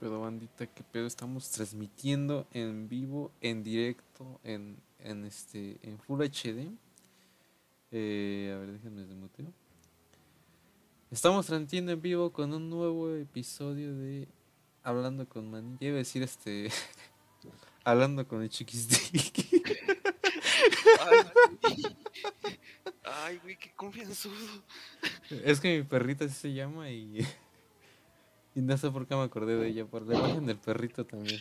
pedo, bandita? ¿Qué pedo? Estamos transmitiendo en vivo, en directo, en, en este, en Full HD. Eh, a ver, déjenme desmuteo. Estamos transmitiendo en vivo con un nuevo episodio de Hablando con Manny. A decir este. Hablando con el chiquistic. Ay, güey, qué confianzudo. es que mi perrita así se llama y. Y no sé por qué me acordé de ella, por la imagen del perrito también.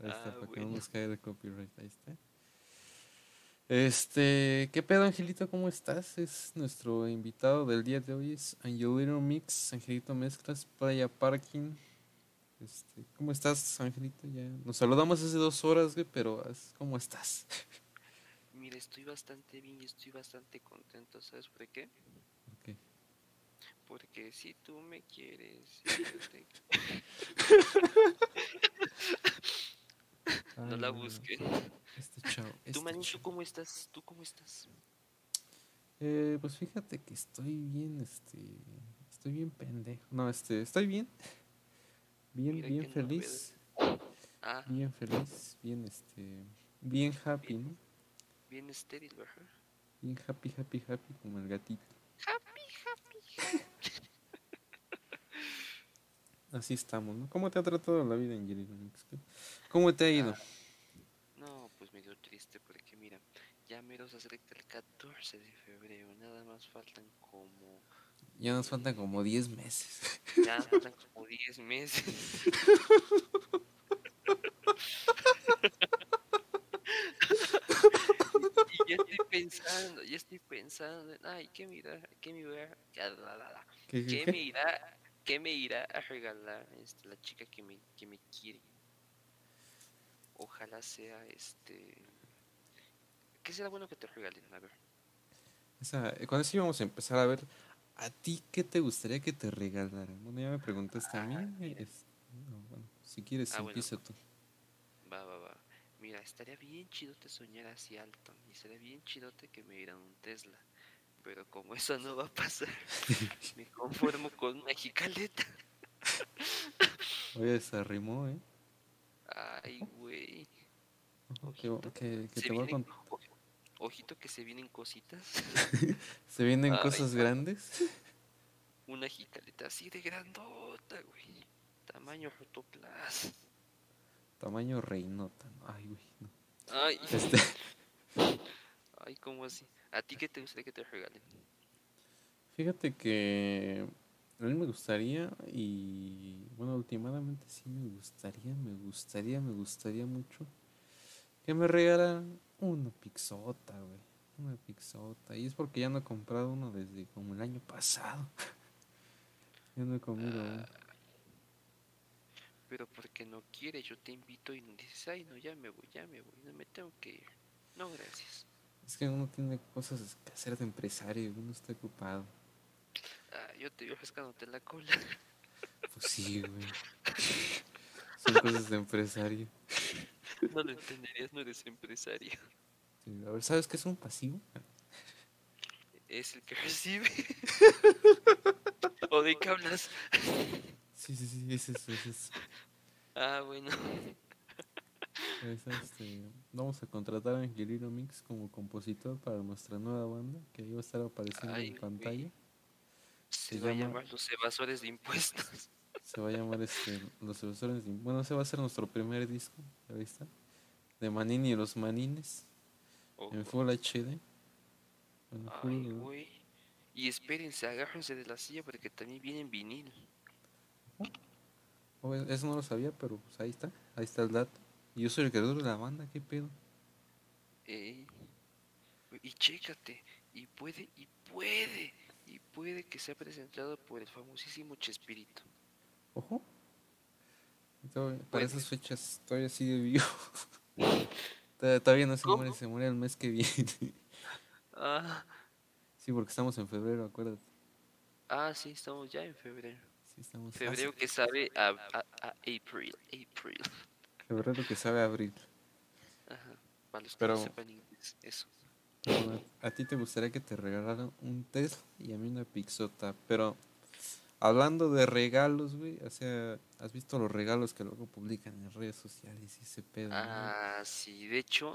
Ahí está, Ah, para que no nos caiga de copyright, ahí está. Este, ¿qué pedo, Angelito? ¿Cómo estás? Es nuestro invitado del día de hoy, es Angelito Mix, Angelito Mezclas, Playa Parking. Este, ¿cómo estás, Angelito? Ya nos saludamos hace dos horas, güey, pero ¿cómo estás? Mira, estoy bastante bien y estoy bastante contento, ¿sabes por qué? Porque si tú me quieres, te- no la no, busqué. Este chavo. Tú, este ¿tú chavo. cómo estás? ¿Tú cómo estás? Eh, pues fíjate que estoy bien, este, estoy bien pendejo. No, este, estoy bien. Bien, Mira bien feliz. Ah, Bien feliz, bien, este, bien happy, ¿no? bien estéril, ¿verdad? Bien happy, happy, happy, como el gatito. Así estamos, ¿no? ¿Cómo te ha tratado la vida, Angelina? Mix? ¿Cómo te ha ido? Ah, No, pues medio triste porque mira, ya mero se acerca el 14 de febrero, nada más faltan como, Ya nos faltan como 10 meses. ya faltan como 10 meses. y ya estoy pensando, ya estoy pensando, en, ay, ¿qué me irá, qué me irá, ¿Qué, qué, qué qué? me irá, qué me irá a regalar este, la chica que me, que me quiere? Ojalá sea este... ¿Qué será bueno que te regalen? A ver. Esa, eh, con eso íbamos a empezar a ver, ¿a ti qué te gustaría que te regalaran? Bueno, ya me preguntaste a mí. Ah, mira. es- no, bueno, si quieres, Ah, bueno. empieza tú. Va, va, va. Mira, estaría bien chidote soñar así alto. Y estaría bien chidote que me dieran un Tesla. Pero como eso no va a pasar, me conformo con una jicaleta. Oye, se arrimó, ¿eh? Ay, güey. Ojito. que- que Se te voy vienen- Ojito que se vienen cositas. Se vienen Ay, cosas no. grandes. Una jicaleta así de grandota, güey. Tamaño rotoplas. Tamaño reinota. ¿no? Ay, güey. no. Ay, Este, ay, ¿cómo así? ¿A ti qué te gustaría que te regalen? fíjate que a mí me gustaría y bueno, últimamente sí me gustaría, me gustaría, me gustaría mucho que me regalaran una pixota, güey. Una pixota. Y es porque ya no he comprado uno desde como el año pasado. ya no he comido uno. Pero porque no quieres, yo te invito y dices, ay, no, ya me voy, ya me voy, no me tengo que ir. No, gracias. Es que uno tiene cosas que hacer de empresario, uno está ocupado. Ah, yo te veo rascándote la cola. Pues sí, güey. Son cosas de empresario. No lo entenderías, no eres empresario. Sí, a ver, ¿sabes qué es un pasivo? Es el que recibe. ¿O de qué hablas? Sí, sí, sí, es eso, es eso. Ah, bueno. Es, este, vamos a contratar a Angelino Mix como compositor para nuestra nueva banda que iba a estar apareciendo Ay, en pantalla. Se Se va a llama- llamar los evasores de impuestos. Se va a llamar este, Los Evasores de- Bueno, ese va a ser nuestro primer disco, ¿ya viste? De Manini y los Manines, Ojo. en Full HD. Bueno, Ay, full-. Y espérense, agárrense de la silla porque también viene en vinil. Oh, eso no lo sabía, pero pues ahí está, ahí está el dato. Yo soy el creador de la banda, ¿qué pedo? Ey. Y chécate, y puede, y puede, y puede que sea presentado por el famosísimo Chespirito. Ojo. Para esas fechas todavía sigue vivo. Todavía- no se ¿Cómo? muere, se muere el mes que viene. Ah, Sí, porque estamos en febrero, acuérdate. ah, sí, estamos ya en febrero. Sí, estamos. Febrero que sabe a, a, a April, April. Febrero que sabe abril. Ajá, para los que Pero- no sepan inglés, eso. Bueno, a ti te gustaría que te regalaran un Tesla y a mí una Pixota, pero hablando de regalos, güey, o sea, ¿has visto los regalos que luego publican en redes sociales y ese pedo? ¿no? Ah, sí, de hecho,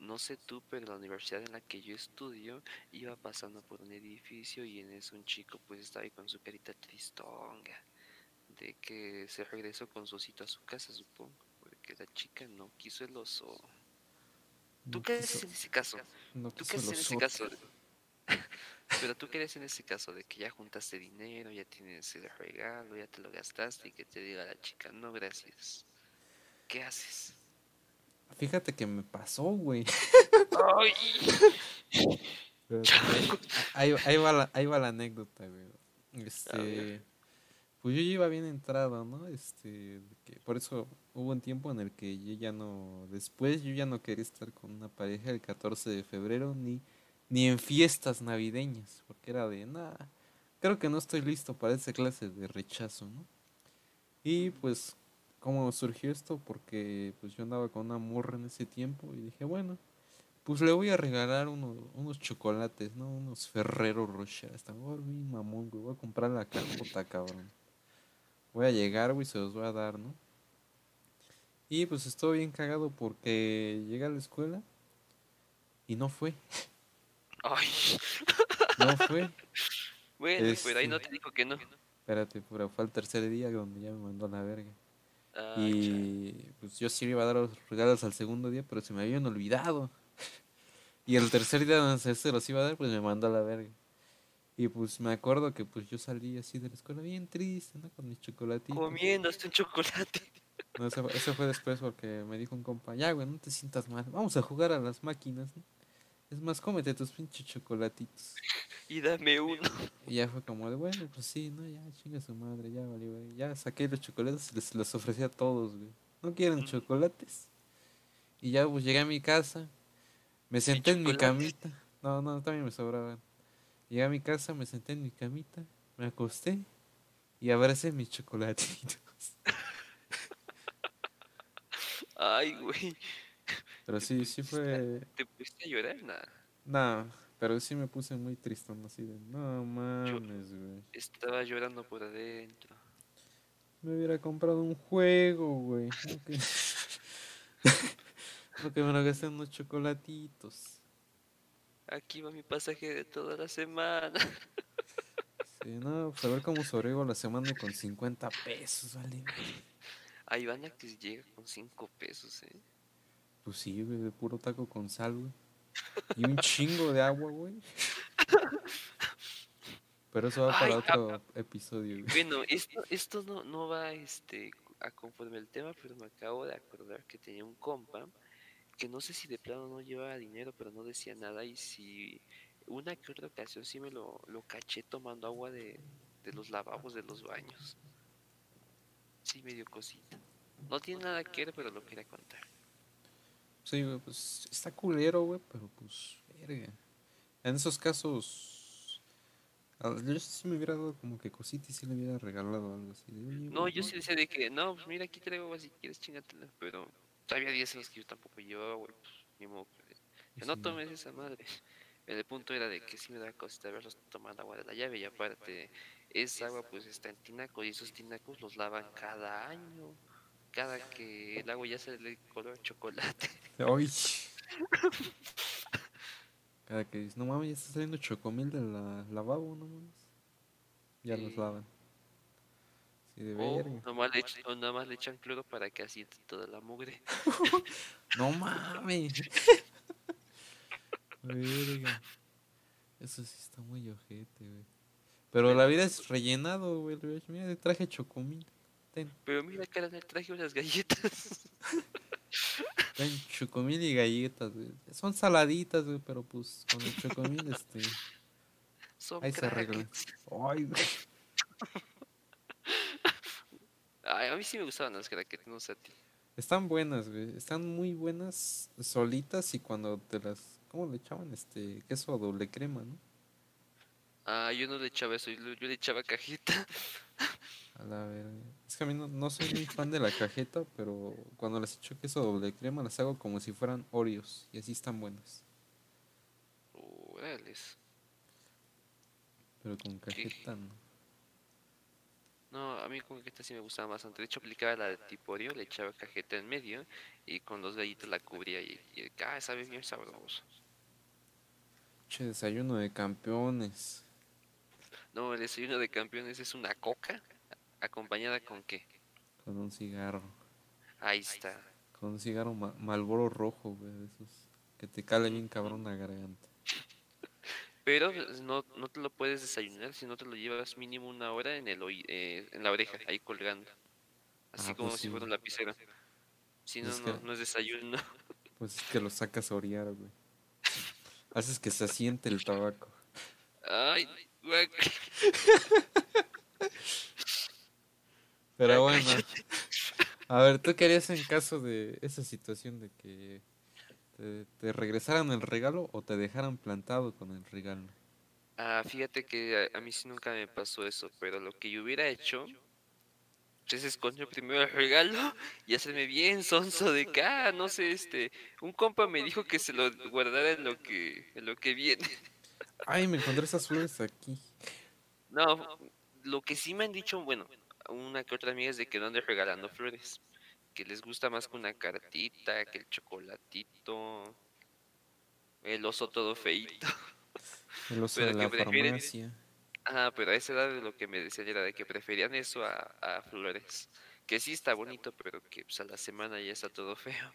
no sé tú, pero la universidad en la que yo estudio iba pasando por un edificio y en eso un chico pues estaba ahí con su carita tristonga de que se regresó con su osito a su casa, supongo, porque la chica no quiso el oso. ¿Tú No qué haces en ese caso? no ¿Tú qué haces en ese caso? Pero tú qué haces en ese caso de que ya juntaste dinero, ya tienes el regalo, ya te lo gastaste y que te diga la chica, no gracias. ¿Qué haces? Fíjate que me pasó, güey. Pero ahí, ahí va la, ahí va la anécdota, güey. Este, pues yo ya iba bien entrado, ¿no? Este, que por eso hubo un tiempo en el que yo ya no, después yo ya no quería estar con una pareja el 14 de febrero ni, ni en fiestas navideñas, porque era de, nada, creo que no estoy listo para esa clase de rechazo, ¿no? Y pues, ¿cómo surgió esto? Porque pues yo andaba con una morra en ese tiempo y dije, bueno, pues le voy a regalar uno- unos chocolates, ¿no? Unos Ferrero Rocher. Hasta ahora bien mamón. Voy a comprar la cajota, cabrón. Voy a llegar, güey, se los voy a dar, ¿no? Y pues estoy bien cagado porque llegué a la escuela y no fue. ¡Ay! No fue. Bueno, pero ahí no Este- te dijo que no. Espérate, pero fue el tercer día donde ya me mandó a la verga. Ah, Y pues yo sí le iba a dar los regalos al segundo día, pero se me habían olvidado. Y el tercer día donde se los iba a dar, pues me mandó a la verga. Y pues me acuerdo que pues yo salí así de la escuela bien triste, ¿no? Con mis chocolatitos. comiéndose un chocolate. No, eso, fue- eso fue después porque me dijo un compa, ya, güey, no te sientas mal. Vamos a jugar a las máquinas, ¿no? Es más, cómete tus pinches chocolatitos. Y dame uno. Y ya fue como de, bueno, pues sí, ¿no? Ya, chinga su madre, ya güey. Ya saqué los chocolates y les los ofrecí a todos, güey. ¿No quieren Ujú. chocolates? Y ya, pues llegué a mi casa, me senté en mi camita. No, no, también me sobraban. Llegué a mi casa, me senté en mi camita, me acosté y abracé mis chocolatitos. Ay, güey. Pero sí, sí fue... ¿Te pusiste a llorar? Nada. No, pero sí me puse muy tristón así de, no mames, güey. Estaba llorando por adentro. Me hubiera comprado un juego, güey. No que, no que me lo gasté en unos chocolatitos. Aquí va mi pasaje de toda la semana. Sí, no, pues a ver cómo sobrevivo la semana con 50 pesos, vale. Hay banda que llega con 5 pesos, ¿eh? Pues sí, güey, de puro taco con sal, güey. Y un chingo de agua, güey. Pero eso va para Ay, otro episodio, güey. Bueno, esto, esto no, no va este, a conforme el tema, pero me acabo de acordar que tenía un compa que no sé si de plano no llevaba dinero, pero no decía nada. Y si una que otra ocasión sí me lo, lo caché tomando agua de, de los lavabos de los baños. Sí, me dio cosita. No tiene nada que ver, pero lo quería contar. Sí, güey, pues está culero, güey, pero pues, verga. En esos casos, yo sí me hubiera dado como que cosita y sí le hubiera regalado algo así. de, "Oye, No, güey, yo sí decía de que, no, pues mira, aquí traigo si quieres chingatela. Pero todavía días en los que yo tampoco llevaba, güey, pues ni modo. que- no tomes esa madre. El punto era de que sí me da cosita verlos tomando agua de la llave y aparte esa agua pues está en tinacos y esos tinacos los lavan cada año. Cada que el agua ya se le color chocolate. Ay. Cada que dices, no mames, ya está saliendo chocomil del la- lavabo, no mames. Ya los lavan. Sí, de verga. nomás, le, ech- o nada más le echan cloro para que asiente toda la mugre. No mames. Verga. Eso sí está muy ojete, güey. Pero la vida es rellenado, güey. Mira, traje chocomil. Ten, Pero mira, cara, le traje unas galletas. ten chocomil y galletas, güey. Son saladitas, güey, pero pues con el chocomil, este. Son Ahí se arregla. Ay, güey. Ay, a mí sí me gustaban las crackers, no sé a ti. Están buenas, güey. Están muy buenas solitas y cuando te las. ¿Cómo le echaban? Este. Queso doble crema, ¿no? Ah, yo no le echaba eso, yo le echaba cajeta. A la verga. Es que a mí no, no soy muy fan de la cajeta, pero cuando les echo queso doble crema las hago como si fueran Oreos y así están buenas. Órales. Pero con cajeta no. No, a mí con cajeta sí me gustaba bastante. De hecho, aplicaba la de tiporio, le echaba cajeta en medio y con los gallitos la cubría y, y ah, sabe bien sabroso. Che, desayuno de campeones. No, el desayuno de campeones es una coca acompañada con qué? Con un cigarro. Ahí está. Con un cigarro ma- malboro rojo, güey. de Esos que te cala bien cabrón la garganta. Pero no, no te lo puedes desayunar si no te lo llevas mínimo una hora en el eh, en la oreja, ahí colgando. Así Ah, como pues si sí. fuera un lapicero. Si no, Es no, que- no es desayuno. Pues es que lo sacas a orear, güey. Haces que se asiente el tabaco. Ay. Pero bueno. A ver, ¿tú qué harías en caso de esa situación de que te, te regresaran el regalo o te dejaran plantado con el regalo? Ah, fíjate que a, a mí sí nunca me pasó eso, pero lo que yo hubiera hecho es esconder primero el regalo y hacerme bien sonso de acá, no sé, este, un compa me dijo que se lo guardara en lo que, en lo que viene. Ay, me encontré esas flores aquí. No, lo que sí me han dicho, bueno, una que otra amiga es de que no anden regalando flores, que les gusta más que una cartita, que el chocolatito, el oso todo feito. El oso Pero de la prefieren- farmacia. Ah, pero a esa edad lo que me decían era de que preferían eso a, a flores. Que sí está bonito, pero que pues, a la semana ya está todo feo.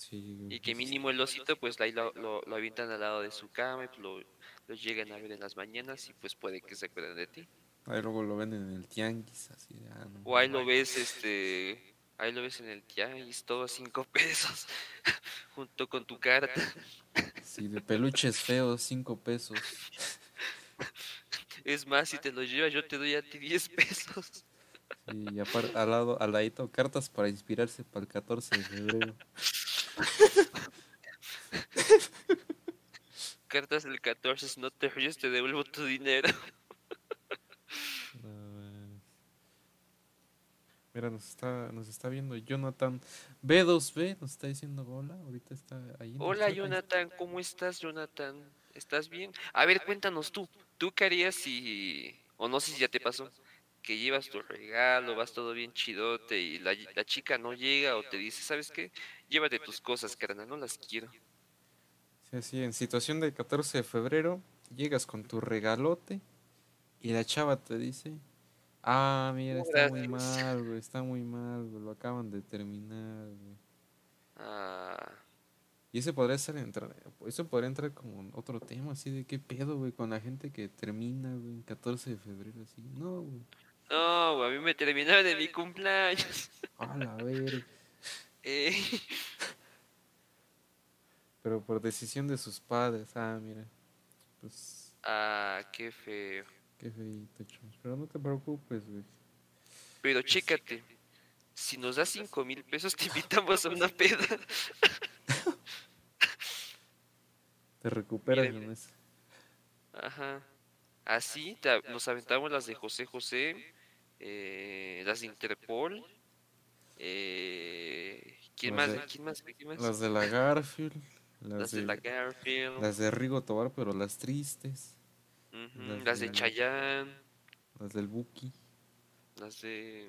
Sí, Y que pues, mínimo el osito, pues ahí lo, lo, lo avientan al lado de su cama y pues, lo, lo llegan a ver en las mañanas y pues puede que se acuerden de ti. Ahí luego lo venden en el tianguis, así de, ah, no. O ahí lo ves, este, ahí lo ves en el tianguis, todo a cinco pesos, junto con tu carta. Sí, de peluches feos, cinco pesos. Es más, si te lo llevas, yo te doy a ti 10 pesos. Y aparte, al lado, al ladito, cartas para inspirarse para el 14 de febrero. Cartas del 14, si no te ríes, te devuelvo tu dinero. No. Mira, nos está, nos está viendo Jonathan B2B, nos está diciendo hola, ahorita está ahí. Hola ahí Jonathan, ¿cómo estás Jonathan? ¿Estás bien? A ver, cuéntanos tú, ¿tú qué harías si, o no sé si ya te pasó, que llevas tu regalo, vas todo bien chidote y la, la chica no llega o te dice, ¿sabes qué? Llévate tus cosas, carnal, no las quiero. Sí, así, en situación del 14 de febrero, llegas con tu regalote y la chava te dice, ah, mira, está muy gracias". mal, güey, está muy mal, güey, lo acaban de terminar, güey. Ah, Y ese podría entrar, eso podría entrar como otro tema, así de qué pedo, güey, con la gente que termina, güey, en 14 de febrero, así, no, güey, no, güey, a mí me terminaron en mi cumpleaños. a la verga. Eh, Pero por decisión de sus padres, ah, mira, pues, ah, qué feo. qué feito, chos. Pero no te preocupes, güey. Pero chécate, si nos das cinco mil pesos te invitamos a una peda. Te recuperas eso. Ajá. Así nos aventamos las de José José, eh, las de Interpol. Eh, ¿Quién más? de- ¿Quién más? ¿Quién más? Las de la Garfield, las, Las de de, la Garfield, las de Rigo Tobar, pero las tristes, las las de de- Chayanne, las del Buki. las de...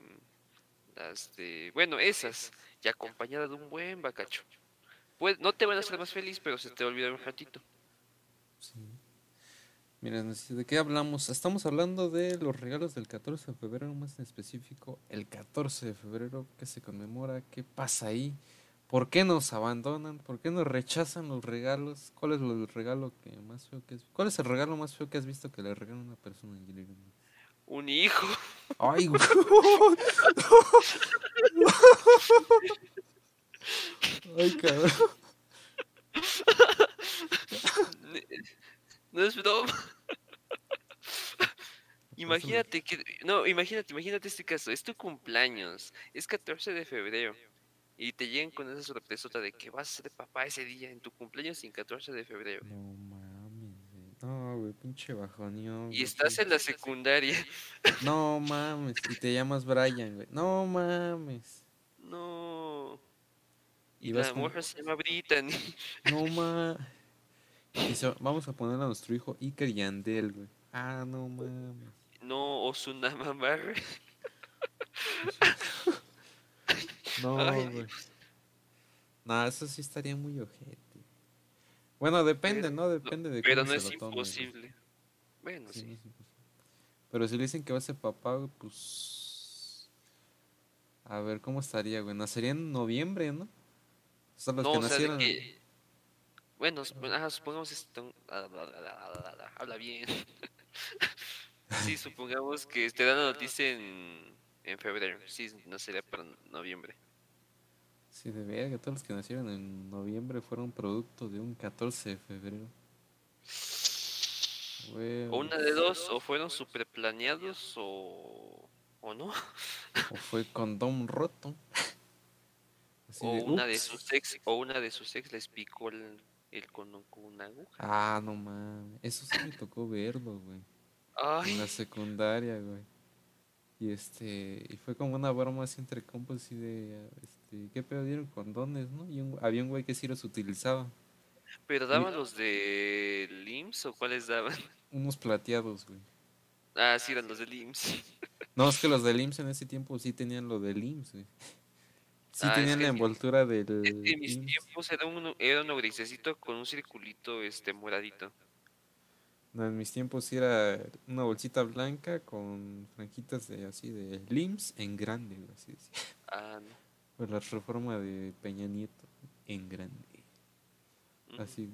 Las de... Bueno, esas, y acompañada de un buen bacacho. Pues, no te van a hacer más feliz, pero se te va a olvidar un ratito. Sí. Sé, ¿de qué hablamos? Estamos hablando de los regalos del 14 de febrero, más en específico, el 14 de febrero, ¿qué se conmemora? ¿Qué pasa ahí? ¿Por qué nos abandonan? ¿Por qué nos rechazan los regalos? ¿Cuál es el regalo que más feo que es? ¿Cuál es el regalo más feo que has visto que le regala una persona en? Un hijo. Ay, güey. Ay, cabrón. No es broma. Imagínate que, no, imagínate, imagínate este caso, es tu cumpleaños, es 14 de febrero, y te llegan con esa sorpresota de que vas a ser papá ese día en tu cumpleaños y 14 de febrero. No mames. No, güey, pinche bajoneón. Y estás en la secundaria. No mames, y te llamas Brian, güey. No mames. No. Y Y vas la con- morra se llama Brittany. No mames. Dice, vamos a poner a nuestro hijo Iker Yandel, güey. Ah, no mames. no Osunama Barre. No, Ay, güey. No, eso sí estaría muy ojete. Bueno, depende, Pero- ¿no? Depende de Pero cómo no se es lo güey. imposible. Bueno, Sí, no. Pero si le dicen que va a ser papá, güey, pues. A ver, ¿cómo estaría, güey? Nacería en noviembre, ¿no? O sea, los No, que o sea, de nacieron. que... Bueno, ajá, supongamos esto... Habla bien. sí, supongamos que te dan la noticia en, en febrero. Sí, no sería para noviembre. Sí, de verga, todos los que nacieron en noviembre fueron producto de un 14 de febrero. O una de dos, o fueron super planeados o... ¿O no? o fue condón roto. Así O de, una de sus ex, o una de sus ex les picó el, el condón con una aguja. Ah, no mames. Eso sí me tocó verlo, güey. En la secundaria, güey. Y este, y fue como una broma así entre compas así de, este, ¿qué pedo dieron condones, no? Y un- había un güey que sí los utilizaba. pero daban los de LIMS o cuáles daban? Unos plateados, güey. Ah, sí, eran los de LIMS. No, es que los del IMSS en ese tiempo sí tenían lo del IMSS, güey. Sí Ah, tenían la en mi- envoltura del En mis tiempos era uno, era uno grisecito con un circulito este moradito. No, en mis tiempos era una bolsita blanca con franjitas de así de LIMS en grande, así decía. Ah, no. Pues la reforma de Peña Nieto en grande. Así.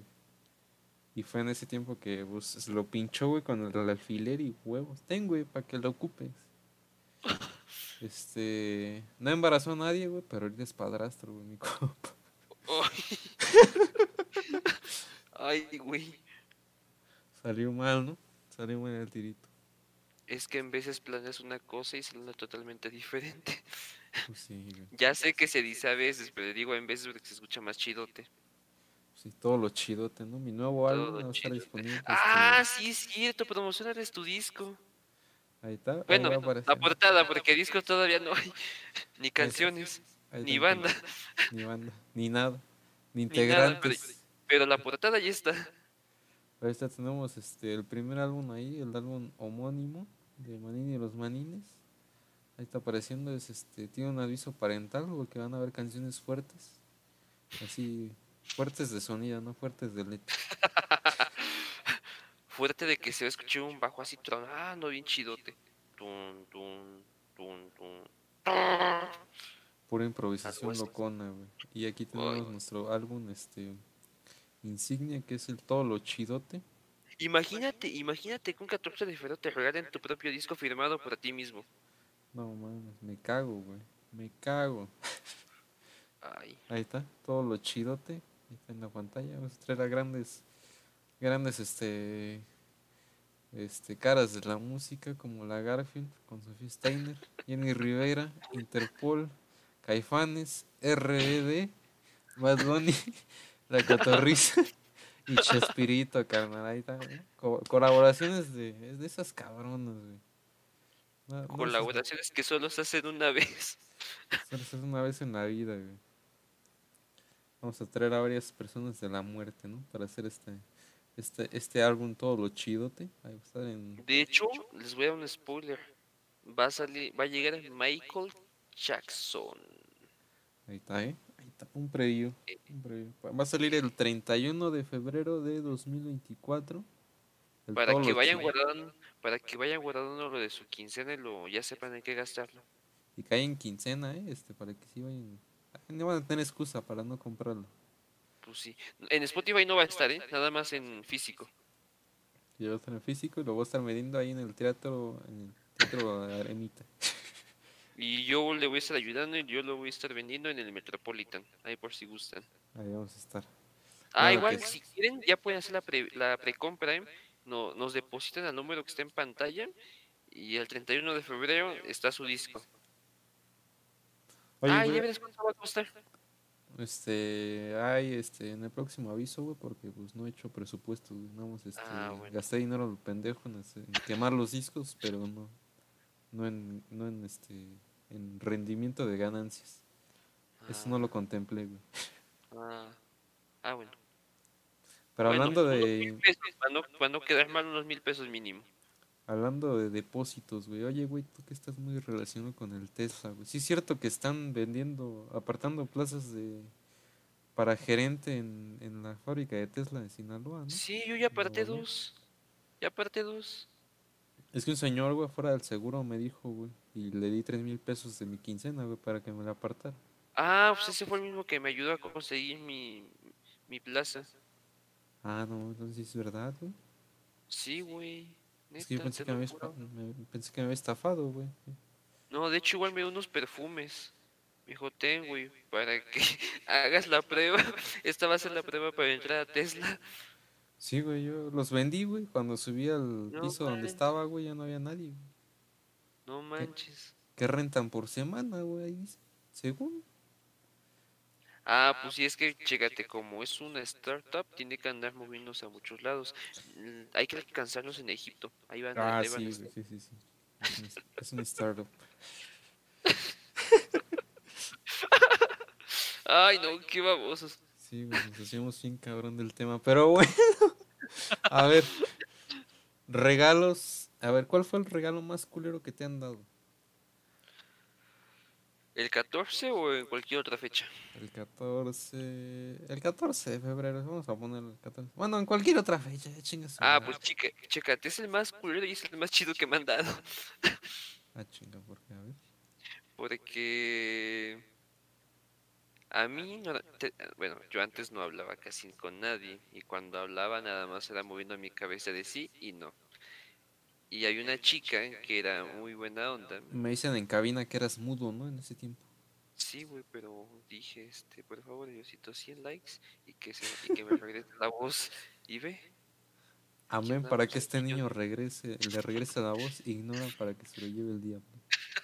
Y fue en ese tiempo que pues, se lo pinchó, güey, con el alfiler y huevos. Ten, güey, para que lo ocupes. Este. No embarazó a nadie, güey, pero ahorita es padrastro, güey, mi compa. Ay, güey. Salió mal, ¿no? Salió mal el tirito. Es que en veces planeas una cosa y sale totalmente diferente. Pues sí, güey. Ya sé que se dice a veces, pero digo en veces porque se escucha más chidote. Sí, todo lo chidote, ¿no? Mi nuevo álbum va a estar disponible. este, Ah, sí, es cierto, promocionar tu disco. Ahí está. ahí Bueno, va a la portada, porque disco todavía no hay. Ni canciones, Ahí ni está, banda. Ni banda, ni nada. Ni nada, integrantes. Pero la portada ya está. Ahorita tenemos este el primer álbum ahí, el álbum homónimo de Manini y los Manines. Ahí está apareciendo, es este, tiene un aviso parental porque van a haber canciones fuertes. Así, fuertes de sonido, no fuertes de letra. Fuerte de que se va a escuchar un bajo así tronando bien chidote. Tun, tun, tun. Pura improvisación locona, güey. Y aquí tenemos Ay, nuestro álbum, este, insignia, que es el todo lo chidote. Imagínate, imagínate que un 14 de febrero te regalen tu propio disco firmado por ti mismo. No mames, me cago, güey. Me cago. Ay, Ahí está, todo lo chidote. Ahí está en la pantalla. Vamos a traer a grandes, grandes, este, este, caras de la música como la Garfield con Sofía Steiner, Jenny Rivera, Interpol, Caifanes, RBD, Bad Bunny, La Cotorrisa y Chespirito, carnal. Ahí está. Co- colaboraciones de, de esas cabronas, güey. No- no esas- colaboraciones que solo se hacen una vez. Solo se hace una vez en la vida, güey. Vamos a traer a varias personas de la muerte, ¿no? Para hacer este este este álbum todo lo chidote. Ahí va a estar en De hecho, les voy a dar un spoiler. Va a salir, va a llegar Michael Jackson. ahí está, ¿eh? Ahí está un preview, un preview. Va a salir el 31 de febrero de 2024. El Para que vayan guardando, para que vayan guardando lo de su quincena y lo, ya sepan en qué gastarlo. y cae en quincena, ¿eh? Este para que sí vayan no van a tener excusa para no comprarlo. Pues sí. En Spotify no va a estar, ¿eh? Nada más en físico. Yo voy a estar en físico y lo voy a estar midiendo ahí en el teatro en el teatro Arenita. Y yo le voy a estar ayudando y yo lo voy a estar vendiendo en el Metropolitan. Ahí por si gustan. Ahí vamos a estar. Ah, Claro igual, que si quieren, ya pueden hacer la, pre, la precompra. ¿eh? No, nos depositan al número que está en pantalla. Y el 31 de febrero está su disco. Oye, ah, ya verás cuánto va a costar. Este, hay este, en el próximo aviso, güey, porque pues no he hecho presupuesto, güey. Este, Ah, bueno. gasté dinero pendejo en, quemar los discos, pero no, no en, no en este, en rendimiento de ganancias. Eso no lo contemplé, güey. Ah, ah, bueno. Pero Bueno, hablando de, pesos, para, no, para no quedar mal, unos mil pesos mínimo. Hablando de depósitos, güey. Oye, güey, tú que estás muy relacionado con el Tesla, güey. Sí es cierto que están vendiendo, apartando plazas de para gerente en, en la fábrica de Tesla de Sinaloa, ¿no? Sí, yo ya aparté dos. Ya aparté dos. Es que un señor, güey, fuera del seguro me dijo, güey. Y le di tres mil pesos de mi quincena, güey, para que me la apartara. Ah, pues ese fue el mismo que me ayudó a conseguir mi, mi plaza. Ah, no, entonces es verdad, güey. Sí, güey. Es que yo Neta, pensé que me, había, me- pensé que me había estafado, güey. No, de hecho igual me dio unos perfumes. Me dijo, ten, güey, para que hagas la prueba. Esta va a ser la prueba para entrar a Tesla. Sí, güey, yo los vendí, güey. Cuando subí al No piso donde estaba, güey, ya no había nadie. güey. No manches. ¿Qué rentan por semana, güey? Según. Ah, pues sí, es que, chécate, como es una startup, tiene que andar moviéndose a muchos lados. Mm, Hay que alcanzarlos en Egipto. Ahí van, Ah, ahí van sí, estar. sí, sí, sí. Es un, es un startup. Ay, no, qué babosos. Sí, güey, nos hacíamos bien cabrón del tema. Pero bueno. A ver. Regalos. A ver, ¿cuál fue el regalo más culero que te han dado? ¿El 14 o en cualquier otra fecha? El 14. El 14 de febrero. Vamos a poner el 14. Bueno, en cualquier otra fecha, chingas. Ah, pues chica, chécate, es el más culero y es el más chido que me han dado. Ah, chinga, ¿por qué? A ver. Porque a mí, no- te- bueno, yo antes no hablaba casi con nadie y cuando hablaba nada más era moviendo mi cabeza de sí y no. Y hay una chica que era muy buena onda. Me dicen en cabina que eras mudo, ¿no? En ese tiempo. Sí, güey, pero dije, este, por favor, Diosito, 100 likes y que, se, y que me regrese la voz. Y ve, Amén para que este niño regrese, le regrese la voz, ignora para que se lo lleve el diablo.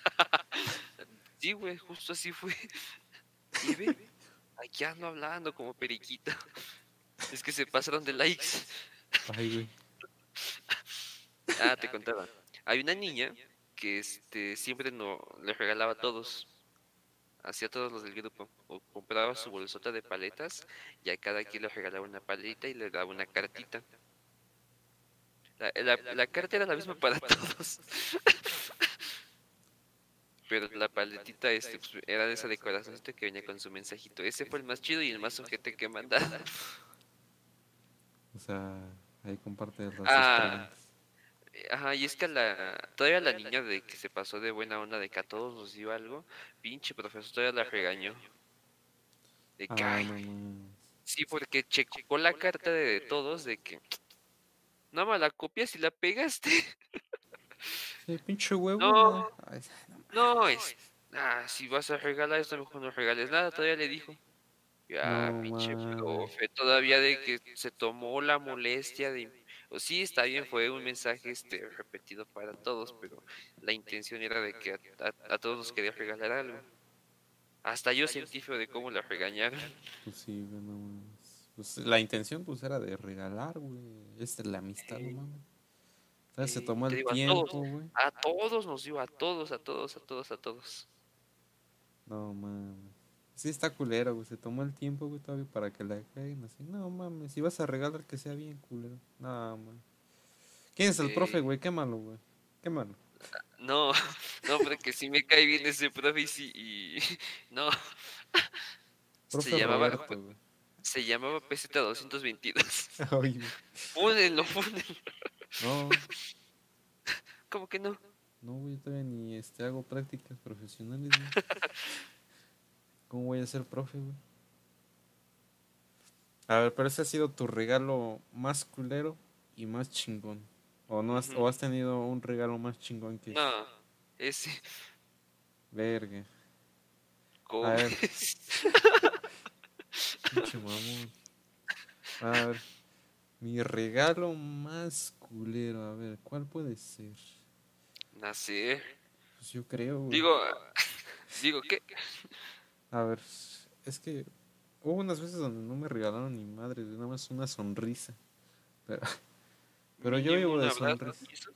sí, güey, justo así fue. Y ve, aquí ando hablando como periquita. Es que se pasaron de likes. Ay, güey. Ah, te contaba. Hay una niña que este siempre no le regalaba a todos. Hacía a todos los del grupo. O compraba su bolsota de paletas y a cada quien le regalaba una paleta y le daba una cartita. La, la- la carta era la misma para todos. Pero la paletita este, pues, era de esa de corazoncito que venía con su mensajito. Ese fue el más chido y el más ojete que mandaba. O sea, ahí comparte las dos Ah. Ajá, y es que la, todavía la niña de que se pasó de buena onda de que a todos nos dio algo, pinche profesor todavía la regañó. De que, "Ay, sí, porque checó la carta de todos de que nada más la copias y la pegaste. Sí, pinche huevo. No. Ay, No, es, ah, si vas a regalar esto, mejor no regales nada, todavía le dijo. Ya, No pinche profe, todavía de que se tomó la molestia de... o sí, está bien, fue un mensaje este repetido para todos, pero la intención era de que a, a- a todos nos quería regalar algo. Hasta yo sentí feo de cómo la regañaron. Pues sí, güey, no mames. Pues la intención, pues, era de regalar, güey. Esta es la amistad, no Sí. mames. Entonces se tomó el digo, a tiempo, güey. A todos nos dio, a todos, a todos, a todos, a todos. No mames. Sí está culero, güey. Se tomó el tiempo, güey, todavía para que la caigan así. No mames, si vas a regalar que sea bien culero. No mames. ¿Quién es el Sí. profe, güey? Quémalo, güey. Quémalo. No, no, porque si me cae bien ese profe y sí, y... No. Profe se llamaba, Roberto, güey. se llamaba PZ 222. Ay, güey. Pónenlo, pónenlo. No, ¿Cómo que no? no, güey, todavía ni este, hago prácticas profesionales, güey. ¿Cómo voy a ser profe, güey? A ver, pero ese ha sido tu regalo más culero y más chingón. ¿O, no has, o has tenido un regalo más chingón que No, ese. Verga. ¿Cómo A ver. A ver. Mi regalo más culero. A ver, ¿cuál puede ser? Nacer. Pues yo creo. güey. Digo, digo, ¿qué? A ver, es que hubo unas veces donde no me regalaron ni madre, nada más una sonrisa. Pero, pero yo vivo de sonrisa.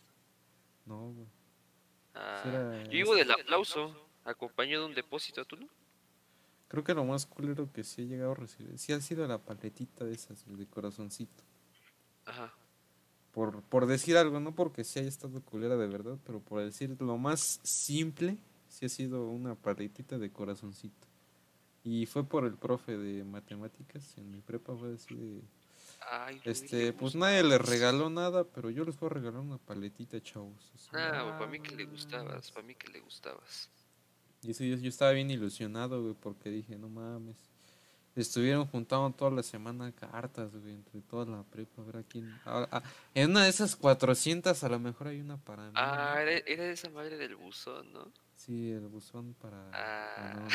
No, güey. Ah, era- yo vivo del aplauso, acompañado de un depósito, ¿tú no? Creo que lo más culero que sí he llegado a recibir, sí ha sido la paletita de esas, de corazoncito. Ajá. por, por decir algo, no porque sí haya estado culera de verdad, pero por decir lo más simple, sí ha sido una paletita de corazoncito. Y fue por el profe de matemáticas en mi prepa, fue así de... Ay, Este, pues nadie le regaló nada, pero yo les voy a regalar una paletita, chavos. Así, Ah, "Ah, para mí que le gustabas, mames". para mí que le gustabas. Y eso yo, yo estaba bien ilusionado, güey, porque dije, no mames. Estuvieron juntando toda la semana cartas, güey, entre toda la prepa, a ver a quién... ah, ah, en una de esas 400 a lo mejor hay una para mí. Ah, era, era esa madre del buzón, ¿no? Sí, el buzón para... Ah. para no.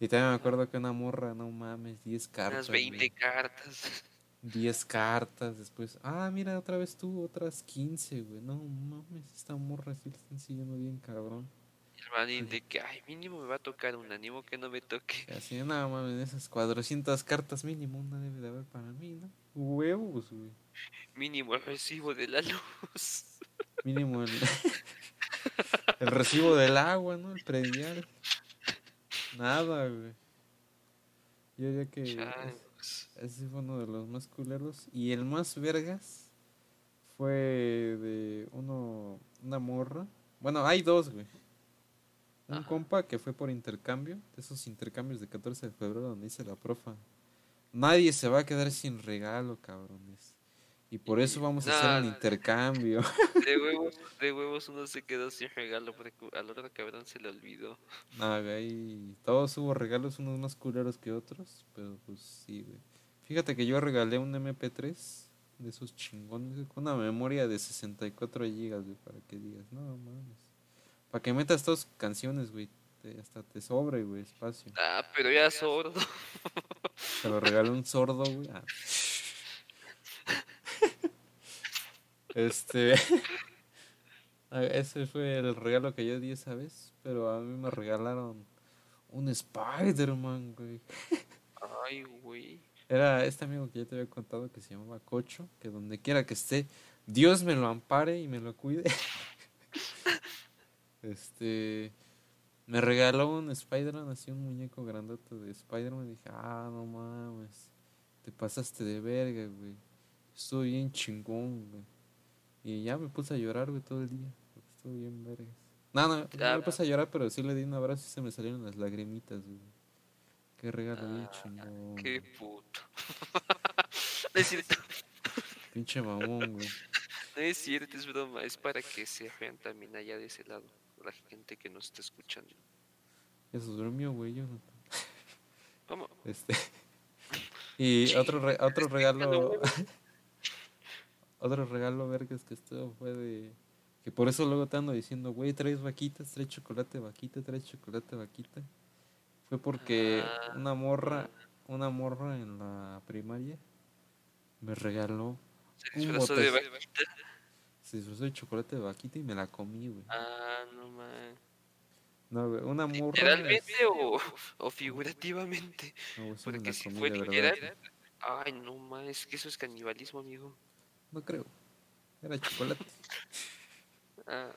Y también me acuerdo que una morra, no mames, 10 cartas. Unas 20 güey. cartas. 10 cartas, después, ah, mira, otra vez tú, otras 15, güey. No mames, esta morra sí están siguiendo bien, cabrón. Y el manín de que, ay, mínimo me va a tocar una, animo que no me toque. Así, no mames, esas 400 cartas mínimo una debe de haber para mí, ¿no? Huevos, güey. Mínimo el recibo de la luz. Mínimo el, el recibo del agua, ¿no? El predial. Nada, güey. Yo ya que... es-. Ese fue uno de los más culeros. Y el más vergas fue de uno, una morra. Bueno, hay dos, güey. Un Ajá. compa que fue por intercambio, de esos intercambios de 14 de febrero donde dice la profa. Nadie se va a quedar sin regalo, cabrones. Y por eso vamos a hacer un intercambio. De huevos, de huevos uno se quedó sin regalo porque al otro cabrón se le olvidó. Nada, güey. Todos hubo regalos, unos más culeros que otros. Pero pues sí, güey. Fíjate que yo regalé un MP3 de esos chingones, con una memoria de 64 gigas, güey, para que digas, no mames. Para que metas tus canciones, güey. te- hasta te sobre, güey, espacio. Ah, pero ya sordo. Se lo regalé un sordo, güey. Ah. Este. Ese fue el regalo que yo di esa vez. Pero a mí me regalaron un Spider-Man, güey. Ay, güey. Era este amigo que ya te había contado que se llamaba Cocho. Que donde quiera que esté, Dios me lo ampare y me lo cuide. este. Me regaló un Spider-Man, así un muñeco grandote de Spider-Man. Y dije, ah, no mames. Te pasaste de verga, güey. Estuvo bien chingón, güey. Y ya me puse a llorar, güey, todo el día. Estuvo bien vergas. No, no, no Ah, me puse a llorar, pero sí le di un abrazo y se me salieron las lagrimitas, güey. Qué regalo Ah, chingón. Qué güey. puto. No es cierto, Pinche mamón, güey. no es cierto, es broma. Es para que se vean también allá de ese lado. La gente que nos está escuchando. Se durmió, güey, yo no. Vamos. Este. Y otro, re- otro regalo. Otro regalo, vergas, que estuvo fue de. Que por eso luego te ando diciendo, güey, traes vaquitas, traes chocolate vaquita, traes chocolate vaquita. Fue porque Ah. una morra, una morra en la primaria me regaló, Se Un disfrazó de vaquita. se disfrazó de chocolate de vaquita y me la comí, güey. Ah, no man. No, güey, una morra. ¿Literalmente o, o figurativamente? No, Porque si fue literal. Ay, no man, es que eso es canibalismo, amigo. No creo. Era chocolate. Ah.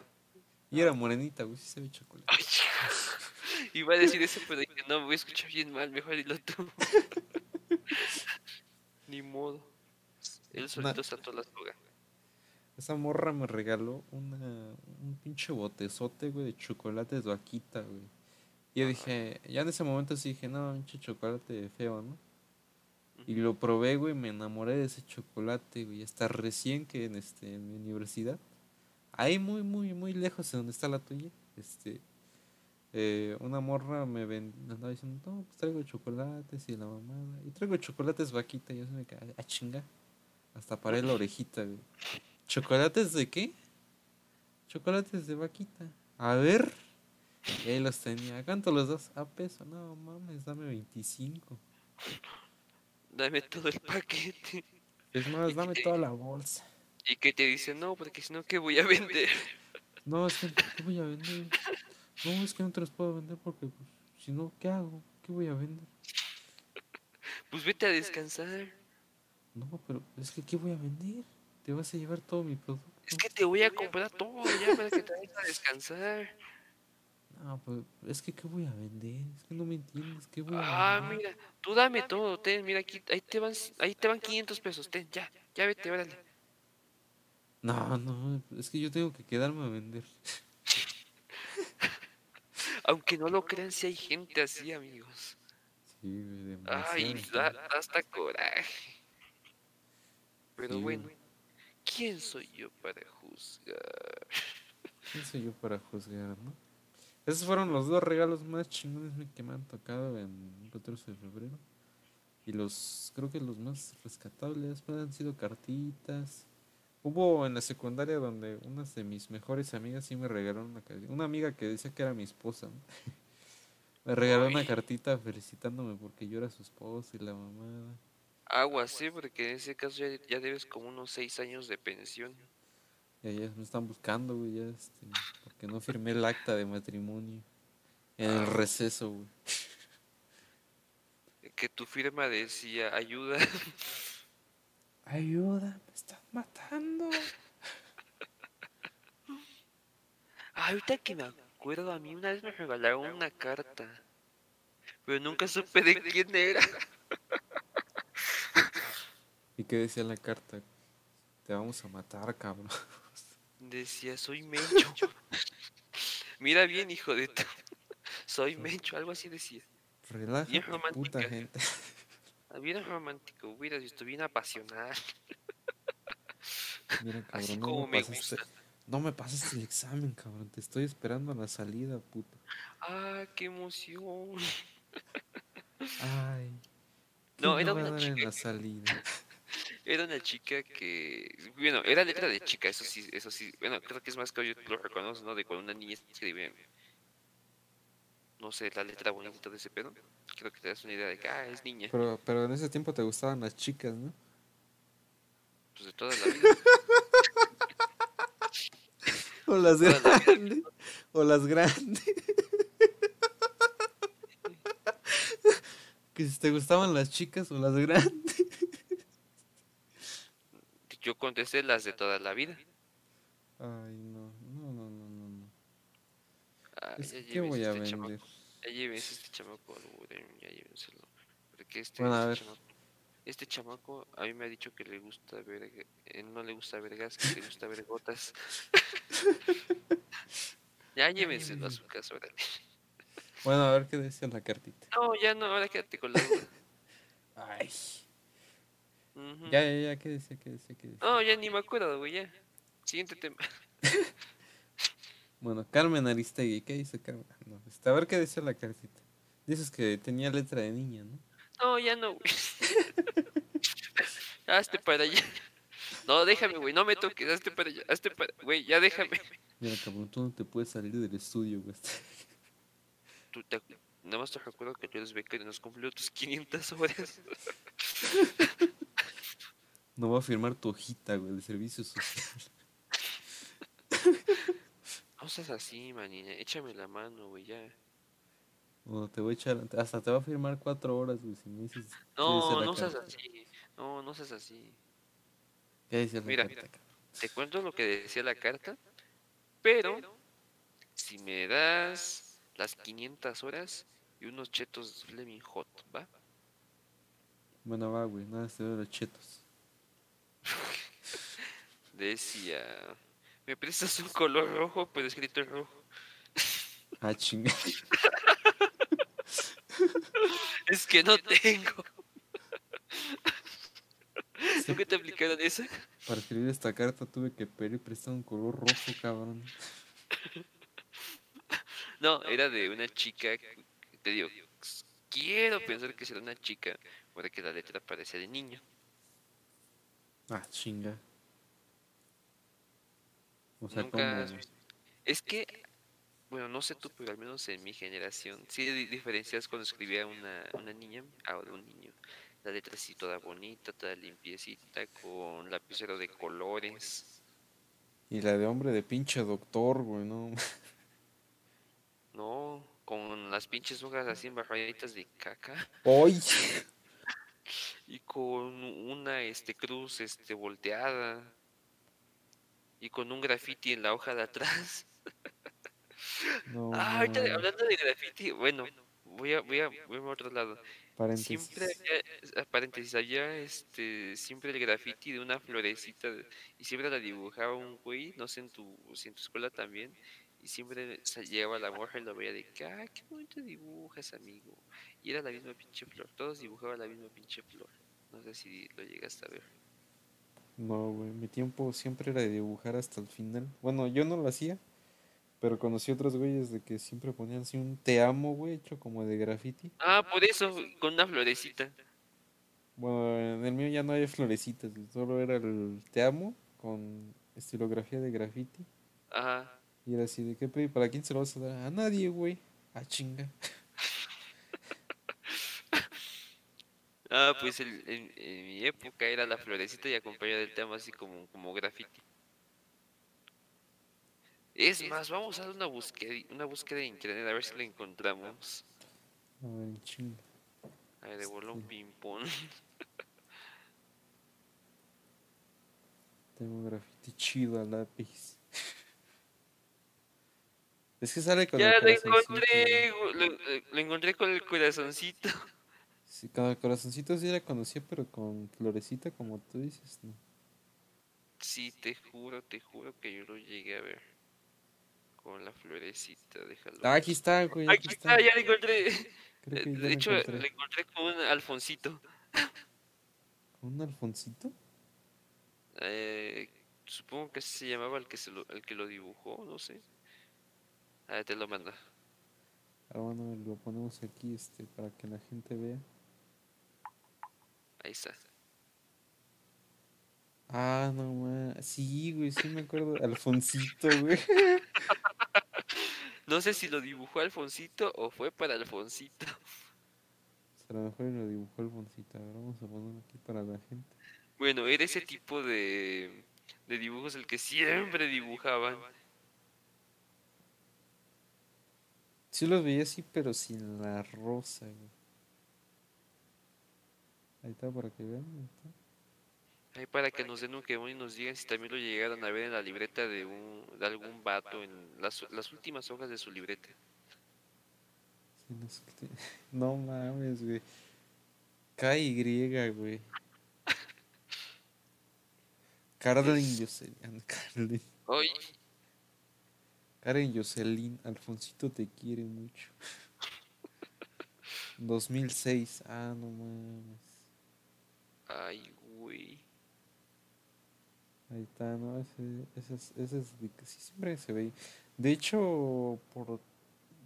Y era morenita, güey, sí se ve chocolate. Ay, Iba a decir eso, pero dije, no, voy a escuchar bien mal, mejor dilo tú. Ni modo. Él solito saltó la soga. Esa morra me regaló una, un pinche botezote, güey, de chocolates vaquita, güey. Y yo dije, ya en ese momento sí dije, no, pinche chocolate feo, ¿no? Y lo probé, güey, me enamoré de ese chocolate, güey, hasta recién que en, este, en mi universidad, ahí muy, muy, muy lejos de donde está la tuya, este, eh, una morra me, ven- me andaba diciendo, no, pues traigo chocolates y la mamada, y traigo chocolates vaquita, y yo se me quedé, ah, chinga, hasta paré la orejita, güey. ¿Chocolates de qué? Chocolates de vaquita. A ver. Y ahí los tenía. ¿Cuánto los das? A peso. No mames, dame 25. Dame todo el paquete. Es más, dame toda la bolsa. Y que te dice, no, porque si no, ¿qué voy a vender? No, es que ¿qué voy a vender? No, es que no te los puedo vender porque, pues, si no, ¿qué hago? ¿Qué voy a vender? Pues vete a descansar. No, pero es que ¿qué voy a vender? Te vas a llevar todo mi producto. Es que te voy a comprar todo ya para que te vayas a descansar. No, pues es que ¿qué voy a vender? Es que no me entiendes. ¿Qué voy a Ah, vender? mira, tú dame todo, ten, mira aquí, ahí te van, ahí te van 500 pesos, ten, ya, ya vete, órale. No, no, es que yo tengo que quedarme a vender. Aunque no lo crean, si hay gente así, amigos. Sí, Ay, da, da hasta coraje. Pero Sí, bueno. ¿quién soy yo para juzgar? ¿Quién soy yo para juzgar, no? Esos fueron los dos regalos más chingones que me han tocado en el 14 de febrero. Y los, creo que los más rescatables pues, han sido cartitas. Hubo en la secundaria donde unas de mis mejores amigas sí me regalaron una cartita. Una amiga que decía que era mi esposa. ¿no? Me regaló una cartita felicitándome porque yo era su esposa y la mamada. Agua, sí, porque en ese caso ya, ya debes como unos seis años de pensión. Y ellas me están buscando, güey, ya, este, porque no firmé el acta de matrimonio en el Ah. receso, güey. Que tu firma decía ayuda. Ayuda, me están matando. Ah, ahorita que me acuerdo, a mí una vez me regalaron una carta. Pero nunca supe de quién era. ¿Y qué decía la carta? Te vamos a matar, cabrón. Decía, soy Mencho. Mira bien, hijo de tu. Soy Mencho, algo así decía. Relaja, Bien puta gente. Ah, Bien romántico, hubieras visto, bien apasionada. Mira, Así cabrón, no como me, me pasaste, gusta. no me pasaste el examen, cabrón. Te estoy esperando a la salida, puta. Ah, qué emoción. Ay. ¿qué No, era una en la salida? Era una chica que, bueno, era letra de chica, eso sí, eso sí, bueno, creo que es más que yo lo reconozco, ¿no? De cuando una niña escribe, no sé, la letra bonita todo ese pedo, creo que te das una idea de que, ah, es niña, Pero, pero en ese tiempo te gustaban las chicas, ¿no? pues de toda la vida. O las grandes. O las grandes. que si te gustaban las chicas o las grandes. Yo contesté las de toda la vida. Ay, no, no, no, no, no. no. Ah, Es ya que, ¿Qué voy a este vender? chamaco, ya llévense este chamaco ya llévenselo. Porque este, Bueno, a este ver. chamaco, este chamaco a mí me ha dicho que le gusta ver, él no le gusta ver gas, que le gusta ver gotas. ya llévenselo a su casa, órale. Bueno, a ver qué decía la cartita. No, ya no, ahora quédate con la duda. Ay. Ujú. Ya, ya, ya, ¿qué decía? ¿Qué decía? ¿Qué decía? No, ya ni me acuerdo, güey, ya. Siguiente tema. Bueno, Carmen Aristegui, ¿qué dice Carmen? Ah, No, este, a ver qué decía la cartita. Dices que tenía letra de niña, ¿no? No, ya no, güey. Hazte para allá. No, déjame, güey, no me toques, hazte para allá, hazte para... Güey, ya déjame. Mira, cabrón, tú no te puedes salir del estudio, güey. Tú te... Nada más te recuerdo que tú eres becario y nos cumplió tus 500 horas. No va a firmar tu hojita, güey, de servicio social. No seas así, manina, échame la mano, güey, ya. Bueno, te voy a echar, hasta te va a firmar cuatro horas, güey, si me dices. ¿qué No, no seas carta? así. No, no seas así. ¿Qué dice la Mira, carta, cabrón? Te cuento lo que decía la carta, pero si me das las 500 horas y unos chetos Fleming Hot, ¿va? Bueno, va, güey, nada, te doy los chetos. Decía, me prestas un color rojo, pero escrito en rojo. Ah, chinga. Es que no tengo. ¿Nunca te aplicaron esa? Para escribir esta carta tuve que pedir prestado un color rojo, cabrón. No, era de una chica, te digo, quiero pensar que será una chica, porque la letra parecía de niño. Ah, chinga. O sea, Nunca has como... visto- Es que, bueno, no sé tú, pero al menos en mi generación, sí diferencias cuando escribía una, una niña a un niño. La letra así toda bonita, toda limpiecita, con lapicero de colores. Y la de hombre de pinche doctor, güey, no. No, con las pinches hojas así embarraditas de caca. ¡Ay! Y con una este cruz este volteada. Y con un graffiti en la hoja de atrás. No, Ah, ahorita hablando de graffiti, bueno, voy a, voy a, voy a otro lado. Paréntesis. Siempre había, paréntesis, había este, siempre el graffiti de una florecita y siempre la dibujaba un güey, no sé en tu, si en tu escuela también, y siempre se llegaba la morra y lo veía de que, ah, qué bonito dibujas, amigo. Y era la misma pinche flor, todos dibujaban la misma pinche flor. No sé si lo llegaste a ver. No, güey, mi tiempo siempre era de dibujar hasta el final. Bueno, yo no lo hacía, pero conocí otros güeyes de que siempre ponían así un te amo, güey, hecho como de graffiti. Ah, por eso, con una florecita. Bueno, en el mío ya no hay florecitas, solo era el te amo con estilografía de graffiti. Ajá. Y era así de qué pedo, ¿y ¿para quién se lo vas a dar? A nadie, güey. A chinga. Ah, pues el- en, en mi época era la florecita y acompañada del tema así como, como graffiti. Es más, vamos a dar una búsqueda, una búsqueda en internet a ver si la encontramos. A ver, en chinga. A ver, de un Sí. ping pong. Tengo graffiti chido a lápiz. Es que sale con Ya el lo encontré, lo, lo encontré con el corazoncito. Sí, con el corazoncito sí la conocía, pero con florecita, como tú dices, no. Sí, te juro, te juro que yo lo llegué a ver. Con la florecita, déjalo. Ah, aquí está, güey. Aquí está, ya lo encontré. Creo Eh, que ya De hecho, encontré. lo encontré con un Alfonsito. ¿Un Alfonsito? Eh, supongo que se llamaba el que, se lo, el que lo dibujó, no sé. A ver, te lo manda. Ah, bueno, lo ponemos aquí este, para que la gente vea. Ahí está. Ah, no más. Sí, güey, sí me acuerdo. Alfonsito, güey. No sé si lo dibujó Alfonsito o fue para Alfonsito. A lo mejor lo dibujó Alfonsito. A ver, vamos a ponerlo aquí para la gente. Bueno, era ese tipo de, de dibujos el que siempre dibujaban. Sí los veía así, pero sin la rosa, güey. Ahí está, para que vean. Ahí está. Ahí para que nos den un quemón y nos digan si también lo llegaron a ver en la libreta de, un, de algún vato en las, las últimas hojas de su libreta. No, mames, güey. KY, güey. Carlin Jocelyn. Carlin. Hoy, Karen Jocelyn, Alfonsito te quiere mucho. 2006. Ah, no mames. Ay, güey. Ahí está, ¿no? Ese, ese, es- ese es de que sí siempre se ve. De hecho, por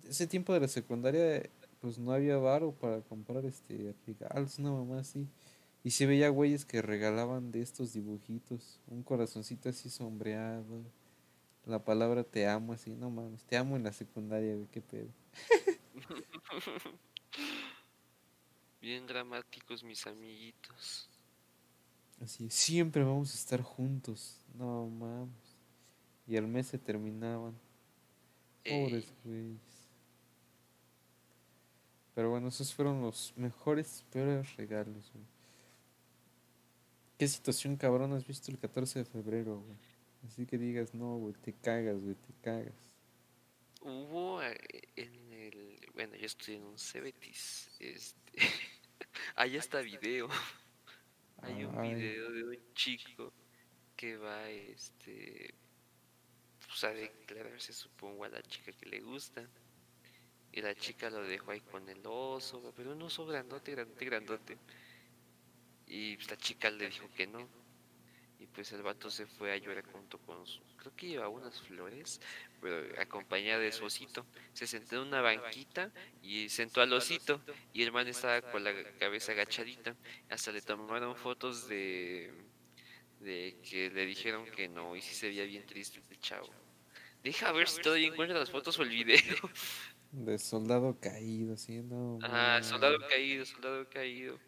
ese tiempo de la secundaria, pues no había varo para comprar este regalos, una mamá así. Y se veía güeyes que regalaban de estos dibujitos, un corazoncito así sombreado, la palabra te amo así, no mames, te amo en la secundaria, güey, qué pedo. Bien dramáticos mis amiguitos. Así, siempre vamos a estar juntos, no mames. Y al mes se terminaban. Pobres Ey, güeyes. Pero bueno, esos fueron los mejores, peores regalos, güey. ¿Qué situación cabrón has visto el 14 de febrero, güey? Así que digas, no, güey, te cagas, güey, te cagas. Hubo eh, en el. Bueno, yo estoy en un Cebetis. Este. Hay hasta video. Hay un Ay, video de un chico que va este. Pues a declararse, supongo, a la chica que le gusta. Y la chica lo dejó ahí con el oso, pero un oso grandote, grandote, grandote. Y pues, la chica le dijo que no. Pues el vato se fue a llorar junto con su. Creo que llevaba unas flores, pero acompañada de su osito. Se sentó en una banquita y sentó al osito. Y el man estaba con la cabeza agachadita. Hasta le tomaron fotos de. de que le dijeron que no. Y sí se veía bien triste el chavo. Deja ver si todavía encuentra las fotos o el video. de soldado caído, así, no. Ah, soldado caído, soldado caído.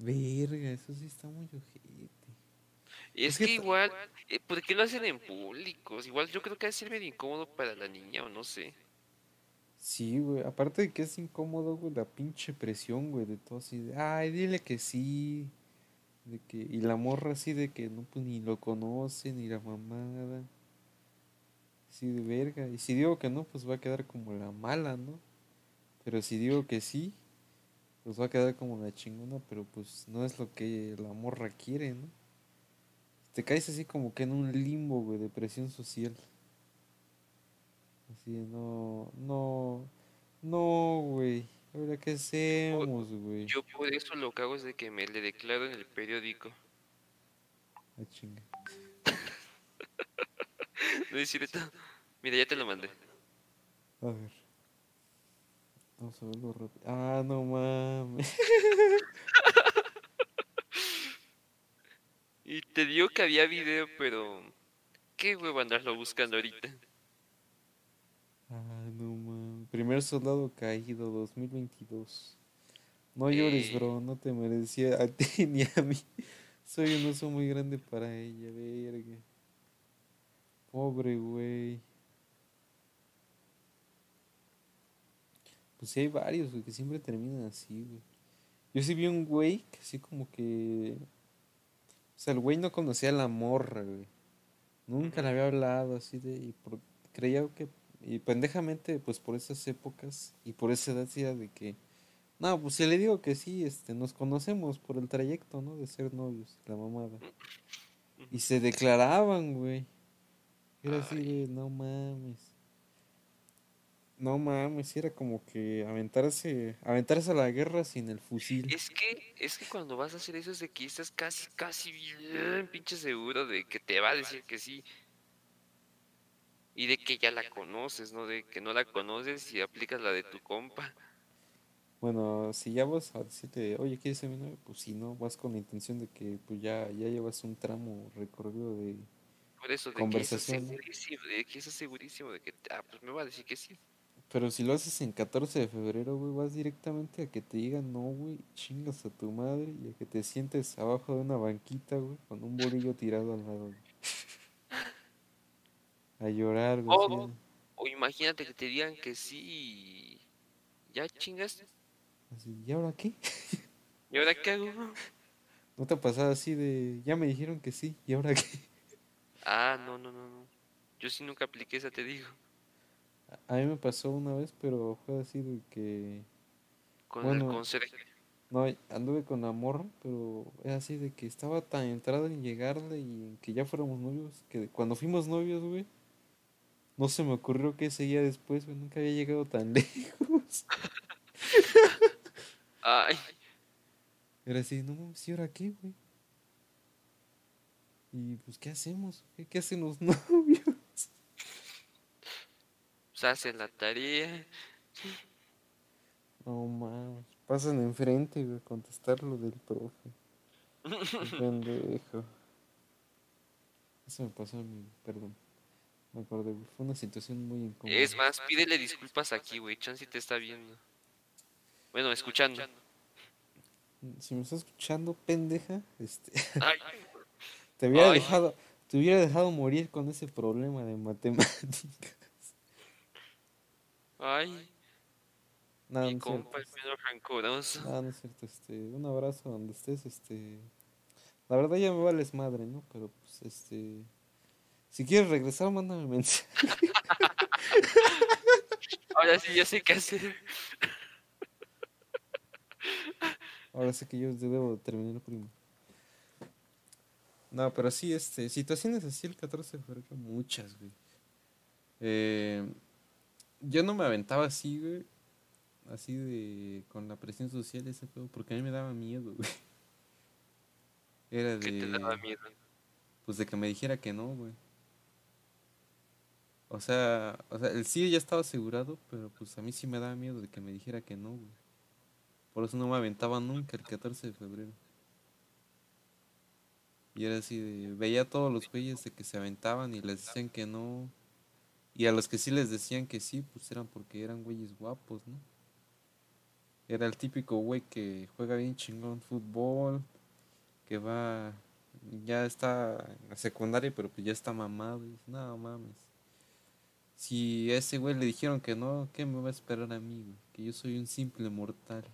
Verga, eso sí está muy ojete. Es que igual, eh, ¿por qué lo hacen en públicos? Igual yo creo que ha de ser medio incómodo para la niña o no sé. Sí, güey, aparte de que es incómodo, güey, la pinche presión, güey, de todo así, de, ay, dile que sí, de que, y la morra así de que no, pues ni lo conoce, ni la mamada. Sí, de verga. Y si digo que no, pues va a quedar como la mala, ¿no? Pero si digo que sí, pues va a quedar como la chingona, pero pues no es lo que la morra quiere, ¿no? Te caes así como que en un limbo, güey, de presión social. Así, no, no, no, güey. Ahora, ¿qué hacemos, güey? Yo por eso lo que hago es de que me le declaro en el periódico. Ah, chinga. No es cierto. Mira, ya te lo mandé. A ver. Vamos a verlo rápido. Ah, no mames. Y te digo que había video, pero... ¿Qué huevo andarlo buscando ahorita? Ah, no mames. Primer soldado caído, 2022. No llores, Eh. bro. No te merecía a ti ni a mí. Soy un oso muy grande para ella, verga. Pobre güey. Pues sí hay varios, güey, que siempre terminan así, güey. Yo sí vi un güey que así como que... O sea, el güey no conocía a la morra, güey. Nunca le había hablado así de... Y por- creía que... Y pendejamente, pues por esas épocas y por esa edad sí era de que... No, pues si le digo que sí, este, nos conocemos por el trayecto, ¿no? De ser novios, la mamada. Y se declaraban, güey. Era así de, no mames. No mames, era como que aventarse, aventarse a la guerra sin el fusil. Es que, es que cuando vas a hacer eso es de que estás casi, casi bien pinche seguro de que te va a decir que sí. Y de que ya la conoces, ¿no? De que no la conoces y aplicas la de tu compa. Bueno, si ya vas a decirte, oye, ¿quieres ser mi novio? Pues si no, vas con la intención de que pues ya, ya llevas un tramo recorrido de... Por eso, de que estás Conversación, ¿no? segurísimo, de que estás segurísimo de que, ah, pues me va a decir que sí. Pero si lo haces en 14 de febrero, güey, vas directamente a que te digan no, güey, chingas a tu madre y a que te sientes abajo de una banquita, güey, con un bolillo tirado al lado. güey. A llorar, güey. O, así, o imagínate que te digan que sí y ya chingas. así, ¿y ahora qué? ¿Y ahora qué hago? ¿No te ha pasado así de, ya me dijeron que sí, ¿y ahora qué? Ah, no, no, no, no. Yo sí nunca apliqué esa, te digo. A mí me pasó una vez, pero fue así de que... Con Bueno. el conserje. No, anduve con la morra, pero era así de que estaba tan entrada en llegarle y en que ya fuéramos novios, que cuando fuimos novios, güey, no se me ocurrió que seguía después, güey, nunca había llegado tan lejos. Ay, Era así, no mames, ¿y ahora qué, güey? Y pues, ¿qué hacemos? ¿Qué, qué hacen los novios? Pues hacen la tarea. No mames, pasan enfrente, güey, a contestar lo del profe. Pendejo. Eso me pasó a mí, perdón. Me acordé, güey, fue una situación muy incómoda. Es más, pídele disculpas aquí, güey. Chansey te está viendo. Bueno, escuchando. Si me estás escuchando, pendeja, este, Ay, te hubiera Ay. dejado, te hubiera dejado morir con ese problema de matemáticas. Ay, No, no mi cierto. compa, el menos rancoroso. No, no es cierto, este, un abrazo donde estés, este, la verdad ya me vales madre, ¿no? Pero pues, este, si quieres regresar, mándame mensaje. Ahora sí, ya sé qué hacer. Ahora sé que yo debo terminar primo. No, pero sí, este, situaciones así el 14 de febrero, muchas, güey. Eh, yo no me aventaba así, güey. Así de, con la presión social y ese pedo, porque a mí me daba miedo, güey. Era Que te daba de, miedo. pues de que me dijera que no, güey. O sea, o sea, el sí ya estaba asegurado, pero pues a mí sí me daba miedo de que me dijera que no, güey. Por eso no me aventaba nunca el 14 de febrero. Y era así de, veía a todos los güeyes de que se aventaban y les decían que no. Y a los que sí les decían que sí, pues eran porque eran güeyes guapos, ¿no? Era el típico güey que juega bien chingón fútbol, que va, ya está en la secundaria, pero pues ya está mamado. Y dices, no mames. Si a ese güey le dijeron que no, ¿qué me va a esperar a mí, güey? Que yo soy un simple mortal.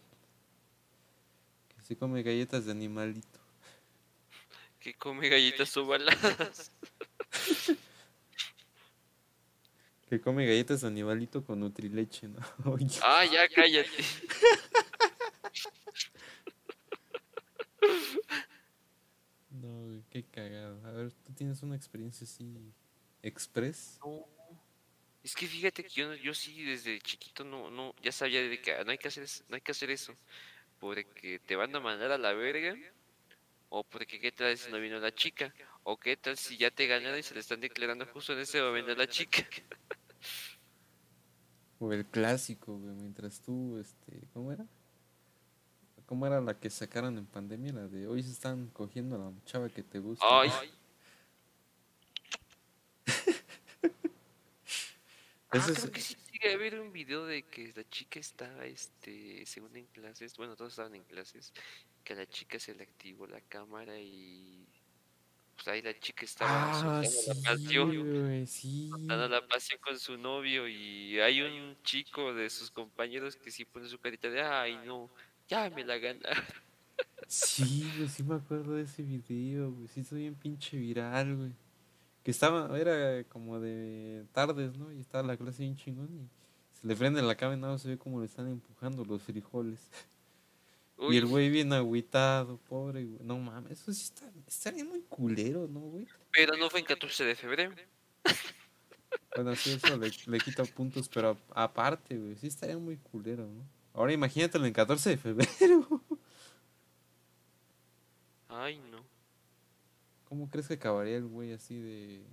Que se come galletas de animalito. Que come galletas ovaladas. Que come galletas de animalito con nutrileche, ¿no? Oye, Ah, ya, cállate. no, qué cagado. A ver, ¿tú tienes una experiencia así express? No. Es que fíjate que yo, yo sí desde chiquito no, no, ya sabía de que ah, no hay que hacer eso, no hay que hacer eso. Porque te van a mandar a la verga. O porque qué tal si no vino la chica. O qué tal si ya te ganaron y se le están declarando justo en ese momento a la chica. O el clásico, güey, mientras tú, este, ¿cómo era? ¿Cómo era la que sacaron en pandemia? La de hoy se están cogiendo a la chava que te gusta. Ay, Ah, es- creo que sí llegué a ver un video de que la chica estaba, este, según en clases, bueno, todos estaban en clases, que a la chica se le activó la cámara y pues ahí la chica estaba Ah, sí, la pasión, sí. la pasión con su novio y hay un chico de sus compañeros que sí pone su carita de, ay no, ya me la gana. Sí, güey, sí me acuerdo de ese video, güey. Sí, soy bien pinche viral, güey. Que estaba, era como de tardes, ¿no? Y estaba la clase bien chingón y se le prende la cámara y nada se ve como le están empujando los frijoles. Y el güey bien agüitado, pobre, güey. No mames, eso sí está, estaría muy culero, ¿no, güey? pero no fue en 14 de febrero. Bueno, sí, eso le, le quita puntos, pero aparte, güey, sí estaría muy culero, ¿no? Ahora imagínatelo en 14 de febrero. Ay no. ¿Cómo crees que acabaría el güey así de...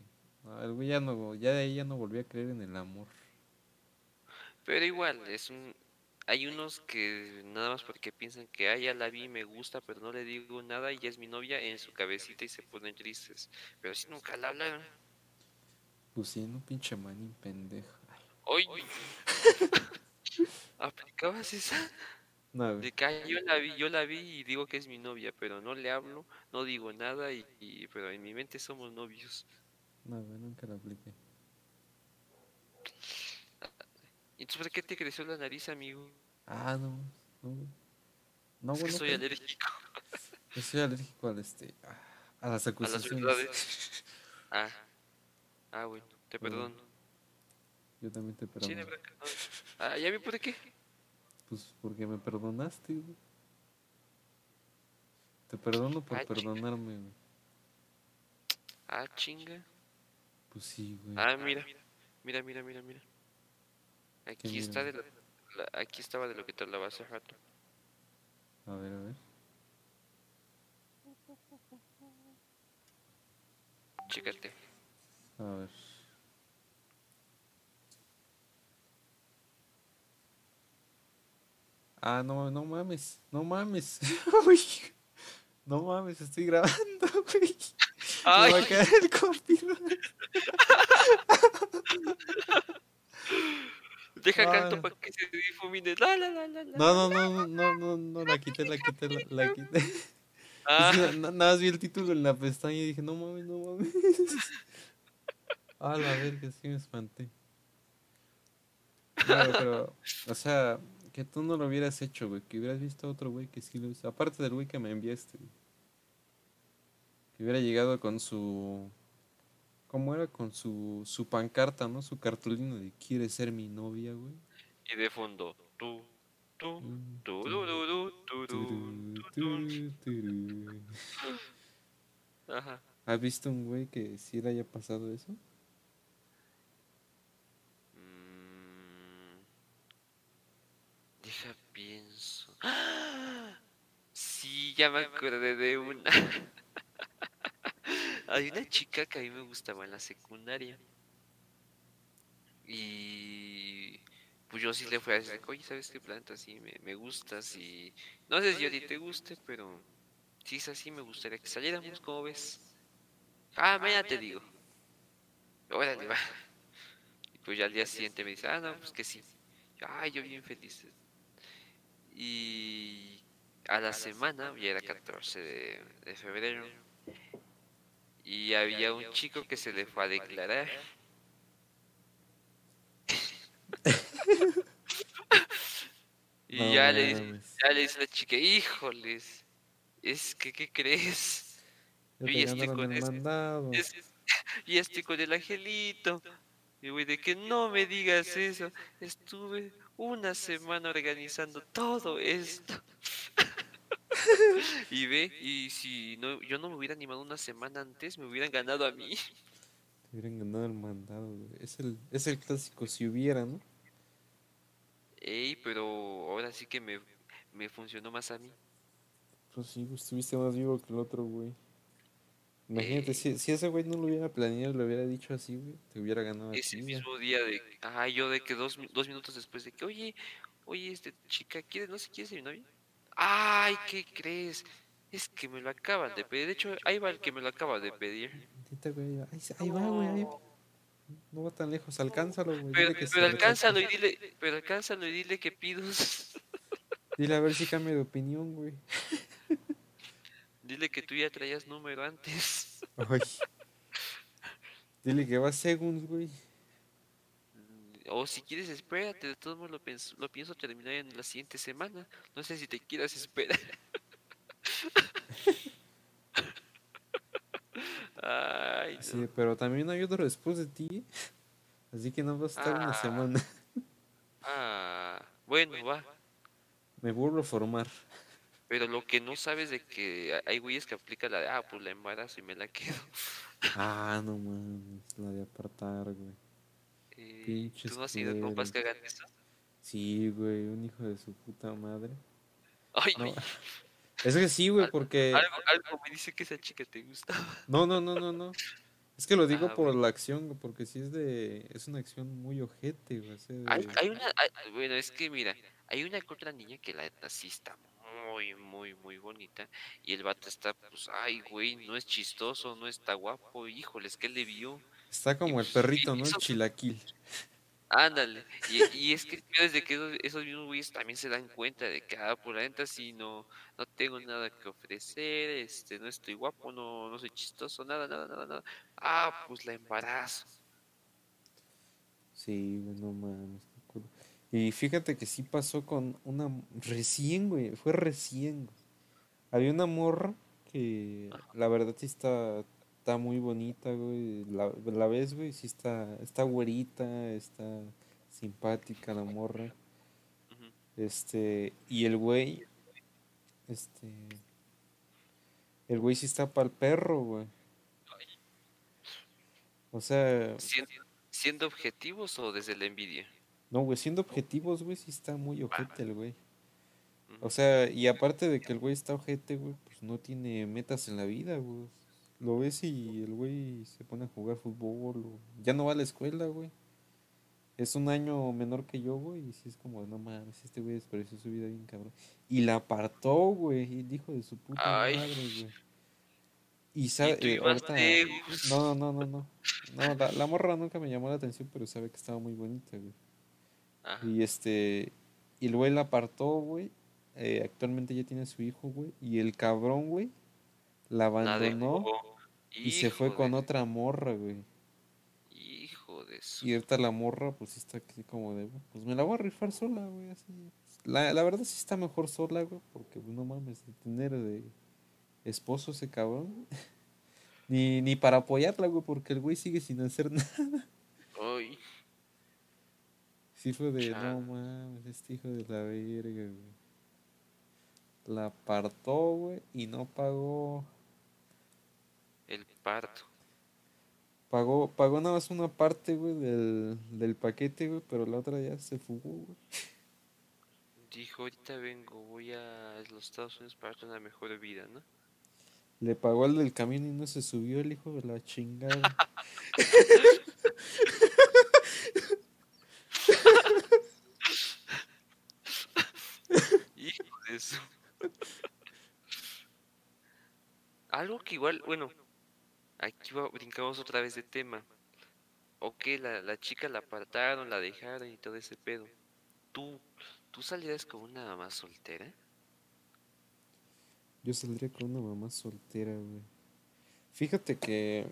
No, el güey ya no, ya de ahí ya no volvió a creer en el amor. Pero igual, es un... Hay unos que nada más porque piensan que, ah, ya la vi, me gusta, pero no le digo nada y ya es mi novia en su cabecita y se ponen tristes. Pero si nunca la hablan. Pues sí, no pinche manín pendejo. ¡Hoy! ¿Aplicabas esa? No. De que "Ay, yo la vi, yo la vi y digo que es mi novia, pero no le hablo, no digo nada y, y- pero en mi mente somos novios. No, nunca lo apliqué. ¿Y entonces por qué te creció la nariz, amigo? Ah, no, no. No, es que güey, no soy alérgico Yo soy alérgico al este... A las a las acusaciones. verdades. Ah, ah, bueno, te Bueno, perdono. Yo también te Sí, perdono. de verdad. Ah, ¿ya vi por qué? Pues porque me perdonaste, güey. Te perdono por Ah, perdonarme, güey. Ah, chinga. Pues sí, güey. Ah, mira, mira, mira, mira, mira. Aquí está de lo- la- aquí estaba de lo que te hablaba hace rato. A ver, a ver. Chécate. A ver. Ah, no, no mames, no mames. Uy, no mames, estoy grabando, güey. Me va a ¡Ay! caer el copyright. Deja canto para que se difumine. La, la, la, la. No, no, no, no, no, no, no, la quité, la quité, la, la quité. Ah, Es que na- nada más vi el título en la pestaña y dije, no mames, no mames. Ah, la verga, sí me espanté. No, pero, o sea, que tú no lo hubieras hecho, güey. Que hubieras visto a otro güey que sí lo hizo. Aparte del güey que me enviaste, güey. Que hubiera llegado con su. ¿Cómo era? Con su, su pancarta, ¿no? Su cartulina de ¿Quieres ser mi novia, güey? y de fondo. Tú, tú, tú, turu, turu. Ajá. ¿Has visto un güey que sí le haya pasado eso? Mm, Deja pienso. ¡Ah! Sí, ya me acordé de una. Hay una chica que a mí me gustaba en la secundaria. Y pues yo sí le fui a decir, oye, ¿sabes qué planta? Sí, me, me gustas y no sé si a ti te guste, pero si es así, me gustaría que saliéramos, ¿cómo ves? Ah, mañana te digo. Órale, va. Y pues ya al día siguiente me dice, ah, no, pues que sí. Yo, Ay, yo bien feliz. Y a la semana, ya era 14 de, de febrero, y había un chico que se le fue a declarar. y No ya le, ya le dice la chica, híjoles, es que, ¿qué crees? Yo ya estoy con el ese- mandado. Es- ya estoy con el angelito. Y güey, de que no me digas eso. Estuve una semana organizando todo esto. y ve, y si no, yo no me hubiera animado una semana antes, me hubieran ganado a mí. Te hubieran ganado el mandado, güey. Es el, es el clásico si hubiera, ¿no? Ey, pero ahora sí que me, me funcionó más a mí. Pues sí, estuviste más vivo que el otro, güey. Imagínate, Eh. si, si ese güey no lo hubiera planeado, le hubiera dicho así, güey, te hubiera ganado Ese mismo día de, ah, yo de que dos, dos minutos después de que, oye, oye, este chica, ¿quieres, no sé, quieres ser mi novia? Ay, ¿qué crees? Es que me lo acaban de pedir. De hecho, ahí va el que me lo acaba de pedir. Ahí, ahí va, güey, ahí. No va tan lejos, alcánzalo, güey. Pero, pero alcánzalo y dile, pero alcánzalo y dile que pido. Dile a ver si cambia de opinión, güey. dile que tú ya traías número antes. Ay. Dile que va segunds, güey. O si quieres, espérate. De todos modos, lo pienso, lo pienso terminar en la siguiente semana. No sé si te quieras esperar. Ay, Sí, no. pero también hay otro después de ti. Así que no vas a estar una Ah. semana. Ah, bueno, va. Me vuelvo a formar. Pero lo que no sabes de que hay güeyes que aplican la de, ah, pues la embarazo y me la quedo. Ah, no mames, la de apartar, güey. Eh, Pinches ¿Tú no has sido compas que hagan eso? Sí, güey, un hijo de su puta madre. Ay, No. Es que sí, güey, porque... algo, algo me dice que esa chica te gustaba. No, no, no, no, no. Es que lo digo Ah, por bueno. la acción, güey, porque sí es de... Es una acción muy ojete, güey. sea, Hay, de- hay una, hay- bueno, es que mira, hay una otra niña que la neta sí está muy, muy, muy bonita. Y el vato está, pues, ay, güey, no es chistoso, no está guapo. Híjoles, ¿qué le vio? Está como el perrito, ¿no? El chilaquil. Ándale. Y, y es que el peor es de que esos, mismos güeyes también se dan cuenta de que, ah, por la neta sí no, no tengo nada que ofrecer, este, no estoy guapo, no, no soy chistoso, nada, nada, nada, nada. Ah, pues la embarazo. Sí, no mames. Y fíjate que sí pasó con una... Recién, güey, fue recién. güey. Había una morra que la verdad sí está, está muy bonita, güey. La, la ves, güey, sí está, está güerita, está simpática la morra. Este, y el güey, este, el güey sí está para el perro, güey. O sea, Siendo, siendo objetivos o desde la envidia. no, güey, siendo objetivos, güey, sí está muy ojete el güey. O sea, y aparte de que el güey está ojete, güey, pues no tiene metas en la vida, güey. Lo ves y el güey se pone a jugar fútbol, o ya no va a la escuela, güey. Es un año menor que yo, güey, y sí es como, no mames, este güey desperdició su vida bien cabrón. Y la apartó, güey, el hijo de su puta Ay. madre, güey. Y Y sabe, tú eh, ahorita-. No, no, no, no, no. No, la, la morra nunca me llamó la atención, pero sabe que estaba muy bonita, güey. Ajá. Y este, y el güey la apartó, güey. eh, actualmente ya tiene a su hijo, güey. Y el cabrón, güey, la La abandonó y se fue con otra morra, güey. Hijo de su. Y ahorita la morra, pues está así como de, pues me la voy a rifar sola, güey. Así. La, la verdad sí está mejor sola, güey, porque pues, no mames, de tener de esposo ese cabrón. ni, ni para apoyarla, güey, porque el güey sigue sin hacer nada. Ay, Sí fue de, no mames, este hijo de la verga, güey. La apartó, güey, y no pagó. El parto. Pagó, pagó nada más una parte, güey, del, del paquete, güey, pero la otra ya se fugó, güey. Dijo, ahorita vengo, voy a los Estados Unidos para una mejor vida, ¿no? Le pagó al del camión y no se subió el hijo de la chingada. Hijo de su. Algo que igual, bueno, aquí brincamos otra vez de tema. Ok, la, la chica la apartaron, la dejaron y todo ese pedo. ¿Tú, tú salías con una mamá soltera? Yo saldría con una mamá soltera, güey. Fíjate que,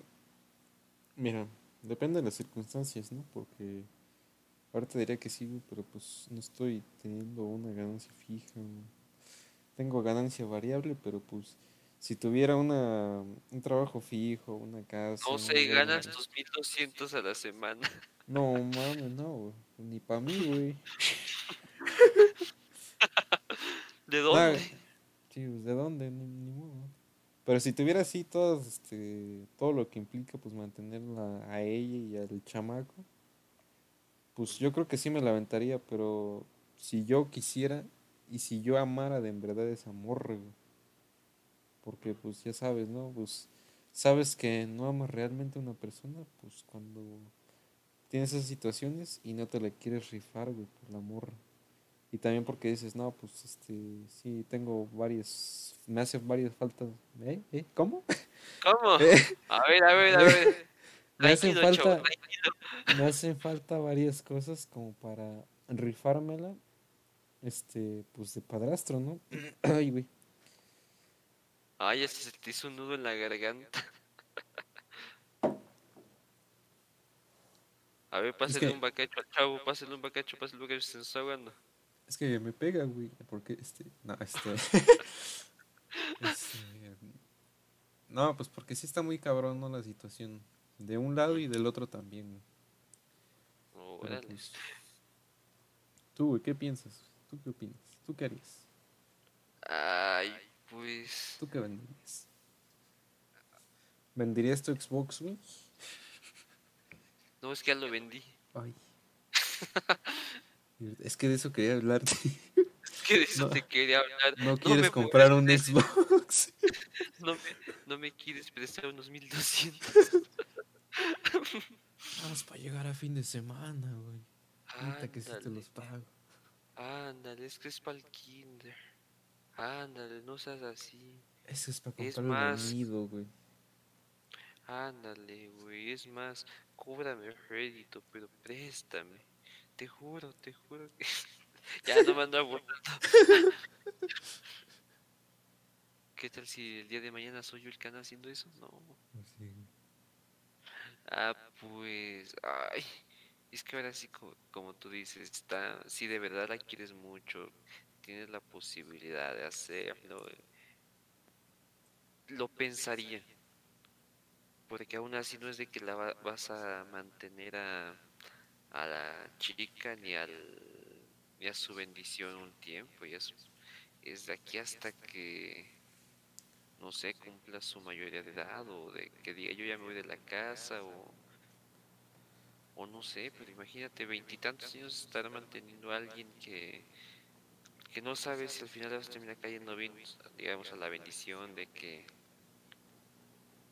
mira, depende de las circunstancias, ¿no? Porque ahorita diría que sí, güey, pero pues no estoy teniendo una ganancia fija, güey. Tengo ganancia variable, pero pues si tuviera una, un trabajo fijo, una casa. No sé, ganas tus 1200 a la semana. No, mames, no. Ni para mí, güey. ¿De Ah, dónde? sí, pues, ¿de dónde? Ni, ni modo. Pero si tuviera así todo, este, todo lo que implica, pues mantenerla a ella y al chamaco, pues yo creo que sí me la aventaría, pero si yo quisiera y si yo amara de en verdad esa morra, güey. Porque pues ya sabes, ¿no? Pues sabes que no amas realmente a una persona, pues cuando tienes esas situaciones y no te la quieres rifar, güey, por la morra. Y también porque dices, no, pues este, sí, tengo varias, me hace varias faltas. ¿Eh? ¿Eh? ¿Cómo? ¿Cómo? Eh, A ver, a ver, a ver. me hacen falta, me hacen falta varias cosas como para rifármela, este, pues de padrastro, ¿no? Ay, güey. Ay, hasta se te hizo un nudo en la garganta. A ver, pásale que- un bacacho al chavo, pásale un bacacho, pásale un bacacho, se nos está ahogando. Es que me pega, güey, porque este, no, este, este, no, pues porque sí está muy cabrón, ¿no? La situación, de un lado y del otro también. Pero, Órale. pues, tú, güey, ¿qué piensas? ¿Tú qué opinas? ¿Tú qué harías? Ay, pues. ¿Tú qué venderías? ¿Venderías tu Xbox, güey? No, es que ya lo vendí. Ay. Es que de eso quería hablarte. Es que de eso No. te quería hablar. No quieres comprar un prestar- Xbox. No me, no me quieres prestar unos 1200. Vamos para llegar a fin de semana, güey. Ahorita que sí te los pago. ándale, es que es para el kinder. Ándale, no seas así. Ese es para Es comprar más- el nido, güey. Ándale, güey, es más, cóbrame rédito, pero préstame. Te juro, te juro que... ya no me ando. ¿Qué tal si el día de mañana soy yo el que anda haciendo eso? No. Ah, pues, ay, es que ahora sí, co- como, tú dices, está, si de verdad la quieres mucho, tienes la posibilidad de hacerlo, lo pensaría, porque aún así no es de que la va- vas a mantener a, a la chica ni al ni a su bendición un tiempo, y es, es de aquí hasta que no sé, cumpla su mayoría de edad o de que diga yo ya me voy de la casa o, o no sé, pero imagínate, veintitantos años estar manteniendo a alguien que, que no sabe si al final vas a terminar cayendo bien, digamos, a la bendición de que,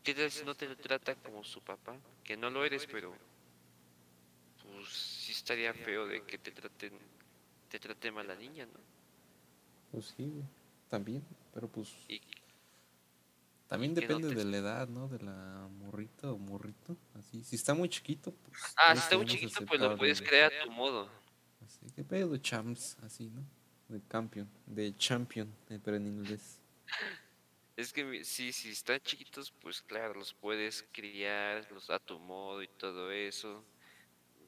¿qué tal si no te lo trata como su papá? Que no lo eres, pero pues sí estaría feo de que te traten, te trate mal la niña, ¿no? Pues sí. También, pero pues Y, también no depende te- de la edad, ¿no? De la morrita o morrito. Así, si está muy chiquito, pues. ah, si está muy chiquito, pues lo puedes crear a tu modo. Así, ¿qué pedo, champs? Así, ¿no? De campeón, de champion, eh, pero en inglés. Es que sí, si están chiquitos, pues claro, los puedes criar los a tu modo y todo eso.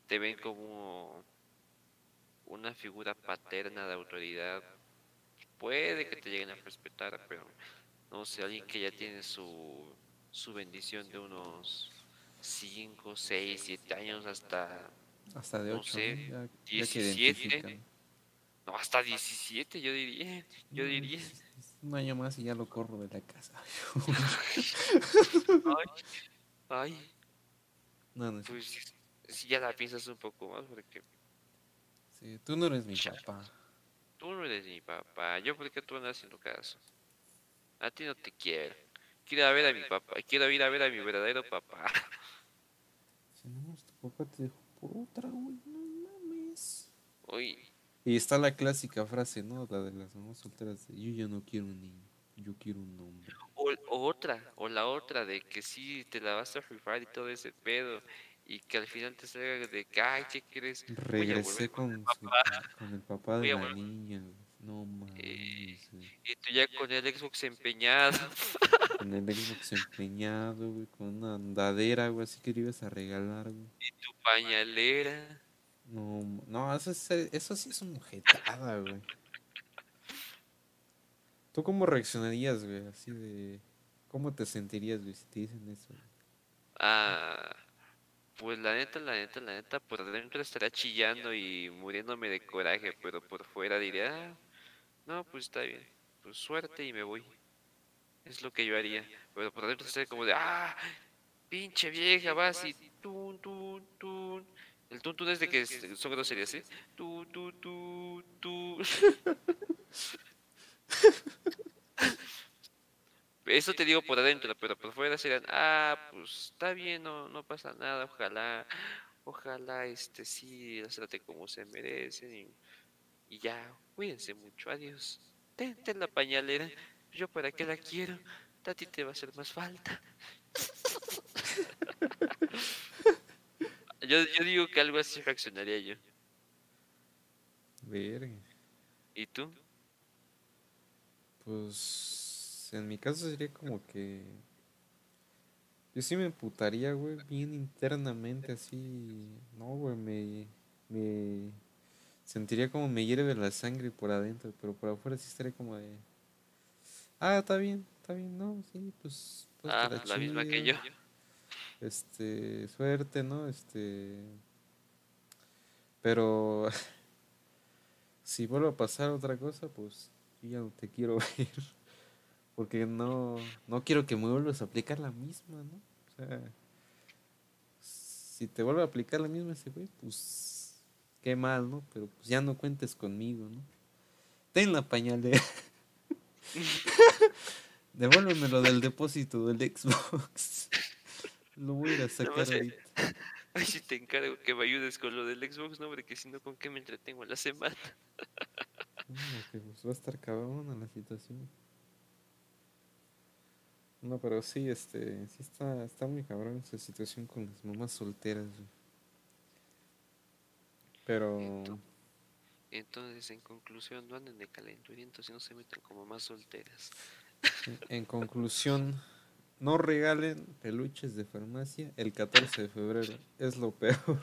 Te ven como una figura paterna de autoridad. Puede que te lleguen a respetar, pero no sé, alguien que ya tiene su, su bendición de unos 5, 6, 7 años hasta... Hasta de No 8, sé, Ya, ya que 17. No, hasta 17, yo diría. Yo diría. Un año más y ya lo corro de la casa. Ay, ay, no, no, es- pues si ya la piensas un poco más, porque sí, tú no eres mi papá. Tú no eres mi papá, yo porque tú andas haciendo caso. A ti no te quiero. Quiero ir a ver a mi papá, quiero ir a ver a mi verdadero papá. Si no, tu papá te dejó por otra, güey. No mames. Uy, Y está la clásica frase, ¿no? La de las mamás solteras de, yo ya no quiero un niño, yo quiero un hombre. o, o otra, o la otra de que sí te la vas a rifar y todo ese pedo. Y que al final te salga de que, ay, ¿qué crees? Regresé con, su- con el papá de la niña. No Eh, mames. Y tú ya con el Xbox empeñado. Con el Xbox empeñado, güey. Con una andadera, güey. Así que le ibas a regalar, güey. tu pañalera. No, no, eso, es, eso sí es mujetada, güey. ¿Tú cómo reaccionarías, güey? Así de... ¿Cómo te sentirías, güey, si te dicen eso? Ah, pues la neta, la neta, la neta, por dentro estaría chillando y muriéndome de coraje, pero por fuera diría, ah, no, pues está bien, pues suerte y me voy. Es lo que yo haría, pero por dentro estaría como de, ah, pinche vieja, vas y tun, tun, tun. El tun, tun es de que es- son groserías, ¿sí? Tu, tu, tu, tu. Eso te digo por adentro, pero por fuera serían, ah, pues está bien, no, no pasa nada, ojalá, ojalá, este, sí, las trate como se merecen y, y ya, cuídense mucho, adiós. Ten, ten la pañalera, yo para qué la quiero, a ti te va a hacer más falta. Yo, yo digo que algo así reaccionaría yo. Verga. ¿Y tú? Pues en mi caso sería como que yo sí me emputaría, güey, bien internamente así. No, güey, me, me sentiría como me hierve la sangre por adentro, pero por afuera sí estaría como de Ah, está bien, está bien, no, sí, pues pues, Ah, te la misma que yo. Este, suerte, ¿no? Este pero si vuelve a pasar otra cosa, pues ya no te quiero ver. Porque no, no quiero que me vuelvas a aplicar la misma, ¿no? O sea, si te vuelve a aplicar la misma ese güey, pues qué mal, ¿no? Pero pues ya no cuentes conmigo, ¿no? Ten la pañalera. Devuélveme lo del depósito del Xbox. Lo voy a ir a sacar eh, ahorita. Ay, si te encargo que me ayudes con lo del Xbox, no, porque si no, ¿con qué me entretengo en la semana? No, que pues va a estar cabrona la situación. No, pero sí, este, sí está, está muy cabrón esa situación con las mamás solteras, güey. Pero, Ento- Entonces, en conclusión, no anden de calenturientos y no se metan como más solteras. en- en conclusión, no regalen peluches de farmacia el 14 de febrero, es lo peor.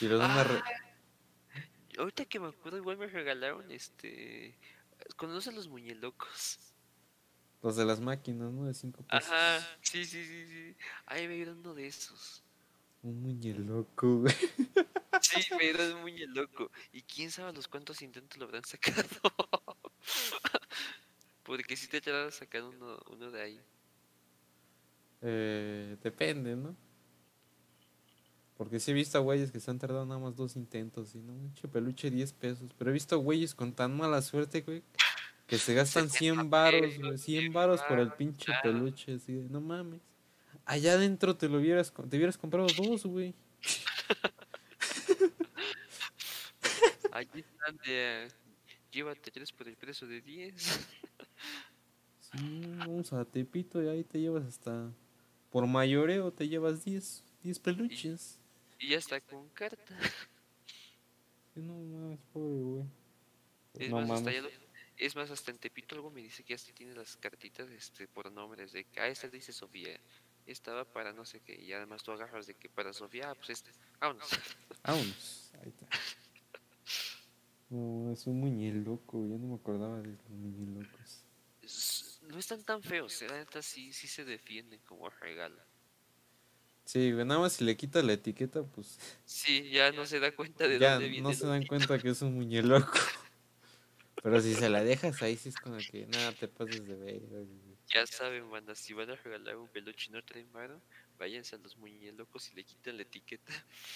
Y los van a re- Ahorita que me acuerdo, igual me regalaron este. ¿Conocen los muñelocos? los de las máquinas, ¿no? De 5 pesos. Ajá, sí, sí, sí, sí. Ay, me dieron uno de esos. Un muñeloco, güey. Sí, me dieron un muñeloco. Y quién sabe los cuántos intentos lo habrán sacado. Porque si te tratan de sacar uno, uno de ahí. Eh, depende, ¿no? Porque sí he visto a güeyes que se han tardado nada más dos intentos y no, pinche peluche 10 pesos. Pero he visto güeyes con tan mala suerte, güey, que se gastan 100 varos, güey, 100 varos por el pinche peluche, así de, no mames. Allá adentro te lo hubieras, te hubieras comprado dos, güey. Allí están de. Llévate tres por el precio de 10. Sí, vamos a Tepito y ahí te llevas hasta, por mayoreo te llevas 10, 10 peluches. Y ya está con carta. Sí, no mames, pobre güey. Es, No más, hasta mames. ya lo- es más, hasta en Tepito algo me dice que ya se tiene las cartitas este, por nombres de que, ah, esta dice Sofía, esta va para no sé qué, y además tú agarras de que para Sofía, ah, pues este, vámonos. Vámonos. Ahí está. No, es un muñeloco, yo no me acordaba de los muñelocos. No están tan feos, eh, la neta sí, sí se defienden como regalo. Sí, nada más si le quitas la etiqueta, pues Sí, ya no se da cuenta de ya dónde viene. no se dan cuenta que es un muñeloco. Pero si se la dejas ahí, sí es como que nada, te pases de ver. Ya saben, banda, si van a regalar un peluche y no traen varo, váyanse a los muñelocos y le quitan la etiqueta.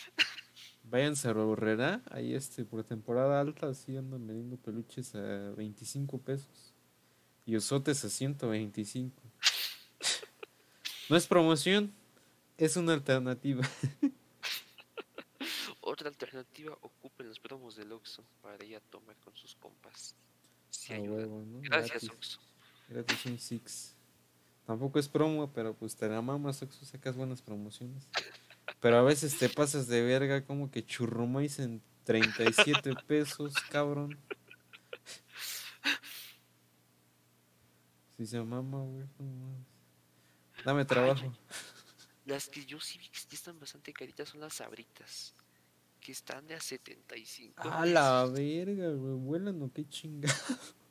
Váyanse a Borrera, ahí este, por temporada alta, así andan vendiendo peluches a 25 pesos. Y osotes a 125. No es promoción, es una alternativa. Otra alternativa, ocupen los promos del Oxxo para ir a tomar con sus compas. Gracias. Oxxo. Gratis un Six. Tampoco es promo, pero pues te la mamas, Oxxo, sacas buenas promociones. Pero a veces te pasas de verga como que churrumais en 37 pesos, cabrón. Si se mama, güey. no mames. Dame trabajo. Las que yo sí vi que están bastante caritas son las sabritas. Que están de a 75. A la verga, güey. ¿Vuelan o qué chinga?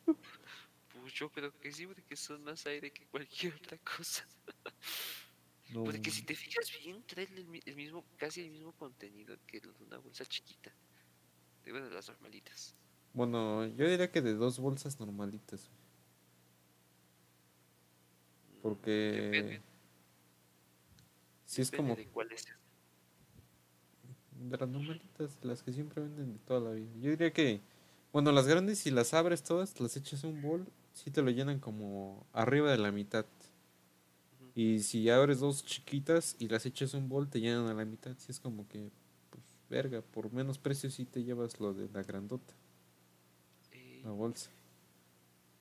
Pues yo creo que sí, porque son más aire que cualquier otra cosa. No, Porque si te fijas bien, trae el, mi- el mismo, casi el mismo contenido que una bolsa chiquita. De bueno, las normalitas. Bueno, yo diría que de dos bolsas normalitas. güey, Porque... Depende, Sí es depende como de cuál es. de las normalitas, las que siempre venden de toda la vida. Yo diría que, bueno, las grandes si las abres todas, las echas en un bol, sí te lo llenan como arriba de la mitad. Y si abres dos chiquitas y las echas en un bol, te llenan a la mitad. Sí es como que, pues, verga, por menos precio sí te llevas lo de la grandota, Eh, la bolsa.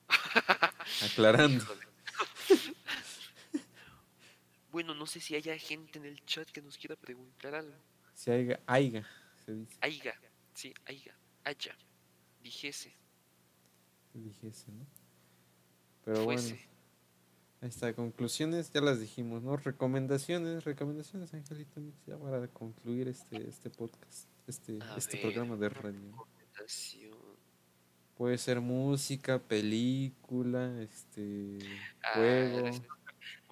Aclarando. híjole. Bueno, no sé si haya gente en el chat que nos quiera preguntar algo. Si aiga, aiga, se dice. Aiga, sí, aiga, haya, dijese, Dijese, ¿no? Pero bueno. Ahí está, conclusiones, ya las dijimos, ¿no? Recomendaciones, recomendaciones, Angelito ya para concluir este, este podcast, este, A este ver, programa de radio. recomendación. Puede ser música, película, este, Ah, juego.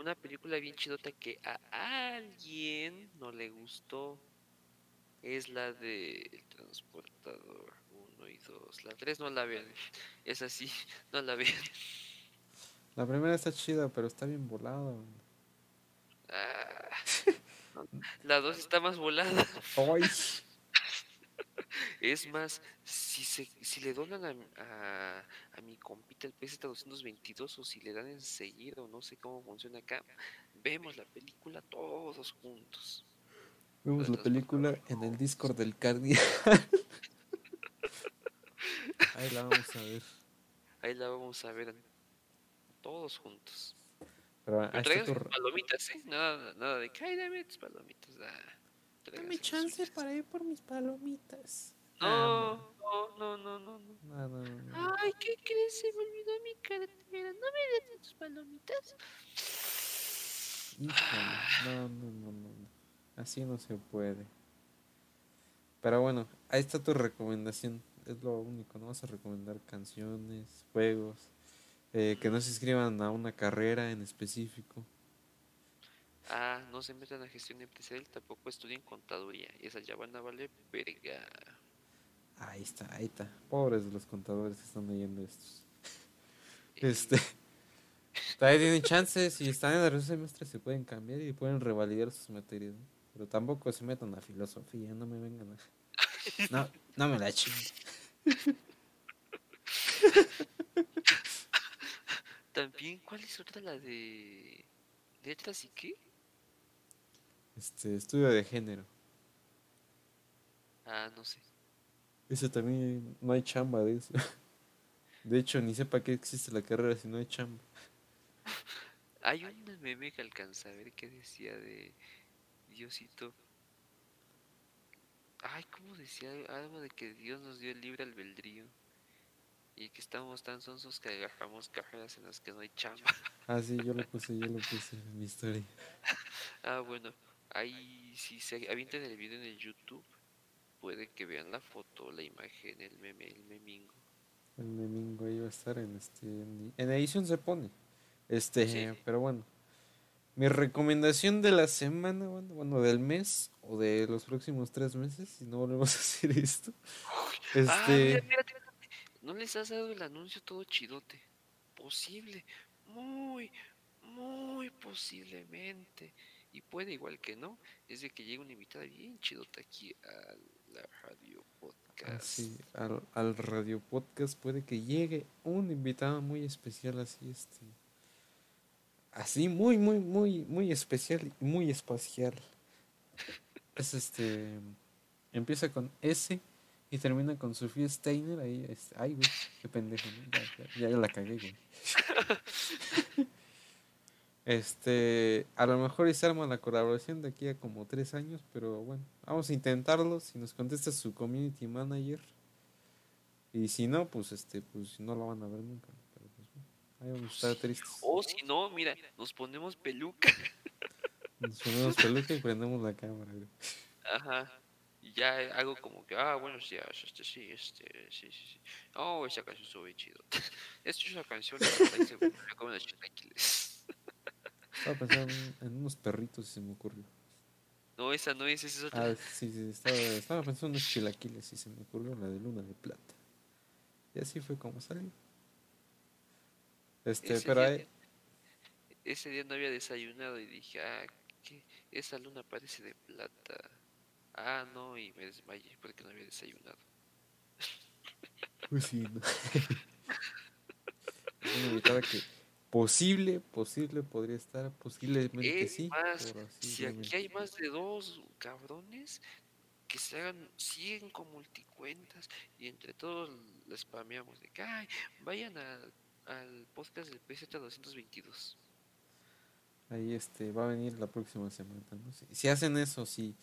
Una película bien chidota que a alguien no le gustó es la de El Transportador 1 y 2. La 3 no la vean. Es así, no la vean. La primera está chida, pero está bien volada. Ah, La 2 está más volada. ¡Ay! Es más, si, se, si le donan a, a, a mi compita el PZ222 o si le dan enseguida o no sé cómo funciona acá, vemos la película todos juntos. Vemos la película en el Discord del Cardi. Ahí la vamos a ver. Ahí la vamos a ver todos juntos. Pero Pero traigan palomitas, ¿eh? Nada, nada de que, ay, dame tus palomitas. Ah, las suyas. para ir por mis palomitas. No, no, no, no, no, no. No, no, no, no. Ay, ¿qué crees? Se me olvidó mi cartera. ¿No me das tus palomitas? Híjole, no, no, no, no, no. Así no se puede. Pero bueno, ahí está tu recomendación. Es lo único, ¿no? Vas a recomendar canciones, juegos, eh, que no se inscriban a una carrera en específico. Ah, no se metan a gestión empresarial, tampoco estudien contaduría. Esas ya van a valer verga. Ahí está, ahí está. Pobres de los contadores que están leyendo estos. Este. Todavía tienen chances, si están en el tercer semestre se pueden cambiar y pueden revalidar sus materias, ¿no? Pero tampoco se metan a filosofía, no me vengan a... No, no me la chinguen. También, ¿cuál es otra? La de letras y qué? Este, estudio de género. Ah, no sé. Ese también no hay chamba de eso. De hecho, ni sepa que existe la carrera si no hay chamba. Hay un meme que alcanza a ver que decía de Diosito. Ay, ¿cómo decía? Algo de que Dios nos dio el libre albedrío. Y que estamos tan sonsos que agarramos carreras en las que no hay chamba. Ah, sí, yo lo puse, yo lo puse en mi historia. Ah, bueno. Ahí, si se avientan el video en el YouTube, puede que vean la foto, la imagen, el meme, el memingo. El memingo ahí va a estar en este. En, edición se pone. Este, Sí. pero bueno. Mi recomendación de la semana, bueno, bueno, del mes o de los próximos tres meses, si no volvemos a hacer esto. Ah, Este. mira, espérate, espérate. ¿No les has dado el anuncio todo chidote? Posible, muy, muy posiblemente. Y puede igual que no, es de que llegue una invitada bien chidota aquí a la radio podcast. Así, al, al radio podcast puede que llegue un invitado muy especial, así, este. Así, muy, muy, muy, muy especial y muy espacial. Es este. Empieza con S y termina con Sofía Steiner. Ahí, este, ay, güey, qué pendejo, ¿no? Ya, ya, ya la cagué, güey. Este, a lo mejor y se arma la colaboración de aquí a como tres años, pero bueno, vamos a intentarlo. Si nos contesta su community manager. Y si no, pues este, pues no la van a ver nunca. Pero pues bueno, ahí vamos a estar tristes. O si no, mira, nos ponemos peluca. Nos ponemos peluca y prendemos la cámara. Ajá. Y ya hago como que, ah, buenos días, este, sí, este, sí, sí, sí. Oh, esa canción estuvo bien chido. Esta es la canción de se me los chilaquiles. Estaba pensando en, unos perritos y se me ocurrió. No, esa no es, esa es otra. Ah, sí, sí, estaba, estaba pensando en unos chilaquiles y se me ocurrió la de luna de plata. Y así fue como salió. Este, Ese pero día- hay, Ese día no había desayunado y dije, ah, ¿qué? Esa luna parece de plata. Ah, no, y me desmayé porque no había desayunado. Pues sí, ¿no? Que posible, posible podría estar, posiblemente Es sí. más, si aquí hay más de dos cabrones que se hagan 100 con multicuentas y entre todos les spameamos de que, ay, vayan a- al podcast del PZ 222. Ahí este, va a venir la próxima semana. ¿no? Si, si hacen eso, si,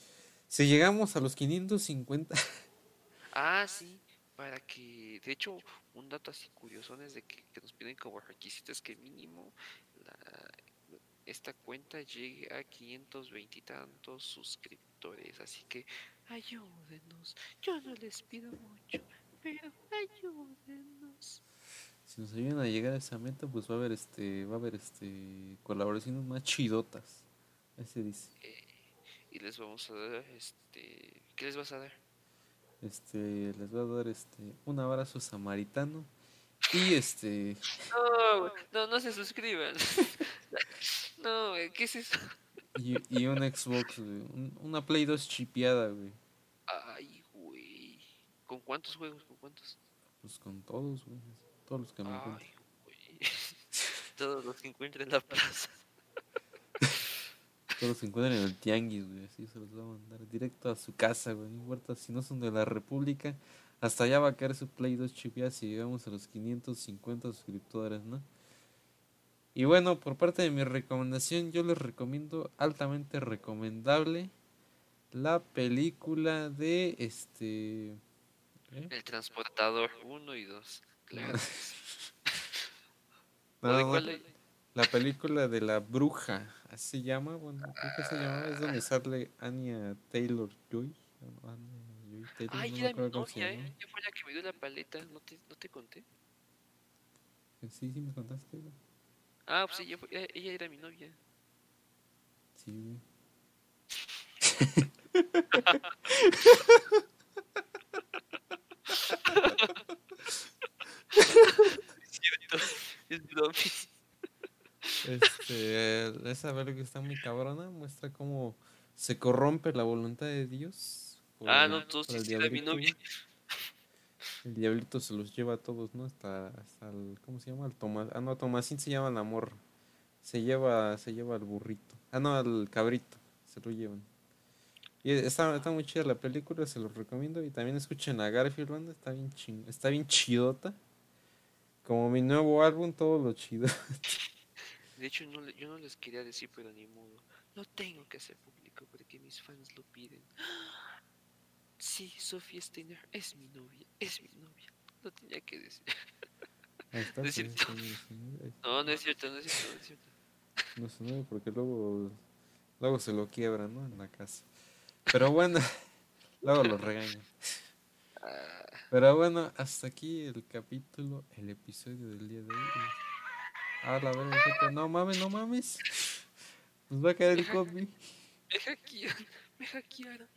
si llegamos a los 550, Ah, sí, para que, de hecho, un dato así curioso es de que, que nos piden como requisitos que mínimo la, esta cuenta llegue a 520 y tantos suscriptores, así que ayúdenos, yo no les pido mucho, pero ayúdenos. si nos ayudan a llegar a esa meta, pues va a haber este, va a haber este colaboraciones más chidotas. Así se dice. Y les vamos a dar, este, ¿qué les vas a dar? Este, les voy a dar este un abrazo samaritano y este No, no, no se suscriban. no, güey, ¿qué es eso? y, y un Xbox, güey, un- una Play 2 chipeada, güey. Ay, güey. ¿Con cuántos juegos? ¿Con cuántos? Pues con todos, güey. Todos los que me. Ay, güey. Todos los que encuentren en la plaza. Todos que encuentran en el tianguis, güey. Así se los va a mandar directo a su casa, güey. No importa si no son de la República. Hasta allá va a caer su Play 2 chipeada si llegamos a los 550 suscriptores, ¿no? Y bueno, por parte de mi recomendación, yo les recomiendo altamente recomendable la película de este. ¿eh? El transportador 1 y 2. Claro. ¿O No, no? La película de la bruja, así se llama, bueno, creo que se llama, es donde sale Anya Taylor Joy. Anya Joy Taylor, Ay, no era mi novia. ¿eh? Ella fue la que me dio la paleta. ¿No te, no te conté? Sí, sí me contaste, güey. Ah, pues ella, fue- ella- ella era mi novia. Sí, güey. Es broma. Este, esa película está muy cabrona, muestra cómo se corrompe la voluntad de Dios. por Ah, el- no, tú sí, el sí mi diablito, novia. güey. El diablito se los lleva a todos, ¿no? Hasta, hasta el, ¿cómo se llama? El Tomás, ah, no, Tomasín se llama la morra. Se lleva, se lleva al burrito. Ah, no, al cabrito. Se lo llevan. Y está, está muy chida la película, se los recomiendo. Y también escuchen a Garfield Band, está bien ching, está bien chidota. Como mi nuevo álbum, todo lo chido. De hecho, no, yo no les quería decir, pero ni modo. Lo tengo que hacer público porque mis fans lo piden. Sí, Sofía Steiner es mi novia, es mi novia. Lo tenía que decir. Está, No es. Ahí No, no es cierto, no es cierto, no es cierto. No porque luego, luego se lo quiebran, ¿no? En la casa. Pero bueno, luego lo regañan. Ah, Pero bueno, hasta aquí el capítulo, el episodio del día de hoy. Ah, la gente, no mames, no mames. Nos va a caer el copy. me hackearon, me hackearon.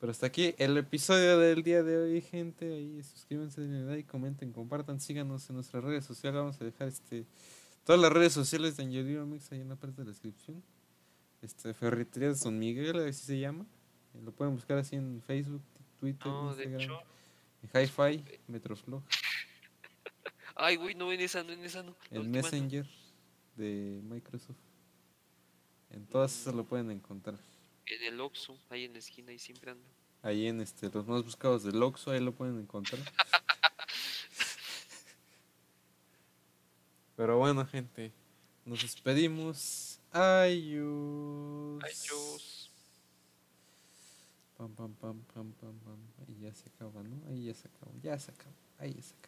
Pero hasta aquí el episodio del día de hoy, gente. Ahí suscríbanse, denle like, comenten, compartan, síganos en nuestras redes sociales. Vamos a dejar este todas las redes sociales de Angelino Mix ahí en la parte de la descripción. Este Ferretería de San Miguel, así se llama. Eh, Lo pueden buscar así en Facebook, Twitter, No, Instagram, en Hi-Fi, Metroflog, Ay, güey, no en esa, no en esa, no. No. Messenger de Microsoft. En todas esas lo pueden encontrar. En el Oxxo, ahí en la esquina, ahí siempre ando. Ahí en este, los más buscados del Oxxo, ahí lo pueden encontrar. Pero bueno, gente, nos despedimos. Adiós. Adiós. Pam, pam, pam, pam, pam, pam. Y ya se acaba, ¿no? Ahí ya se acabó. Ya se acabó. Ahí ya se acabó.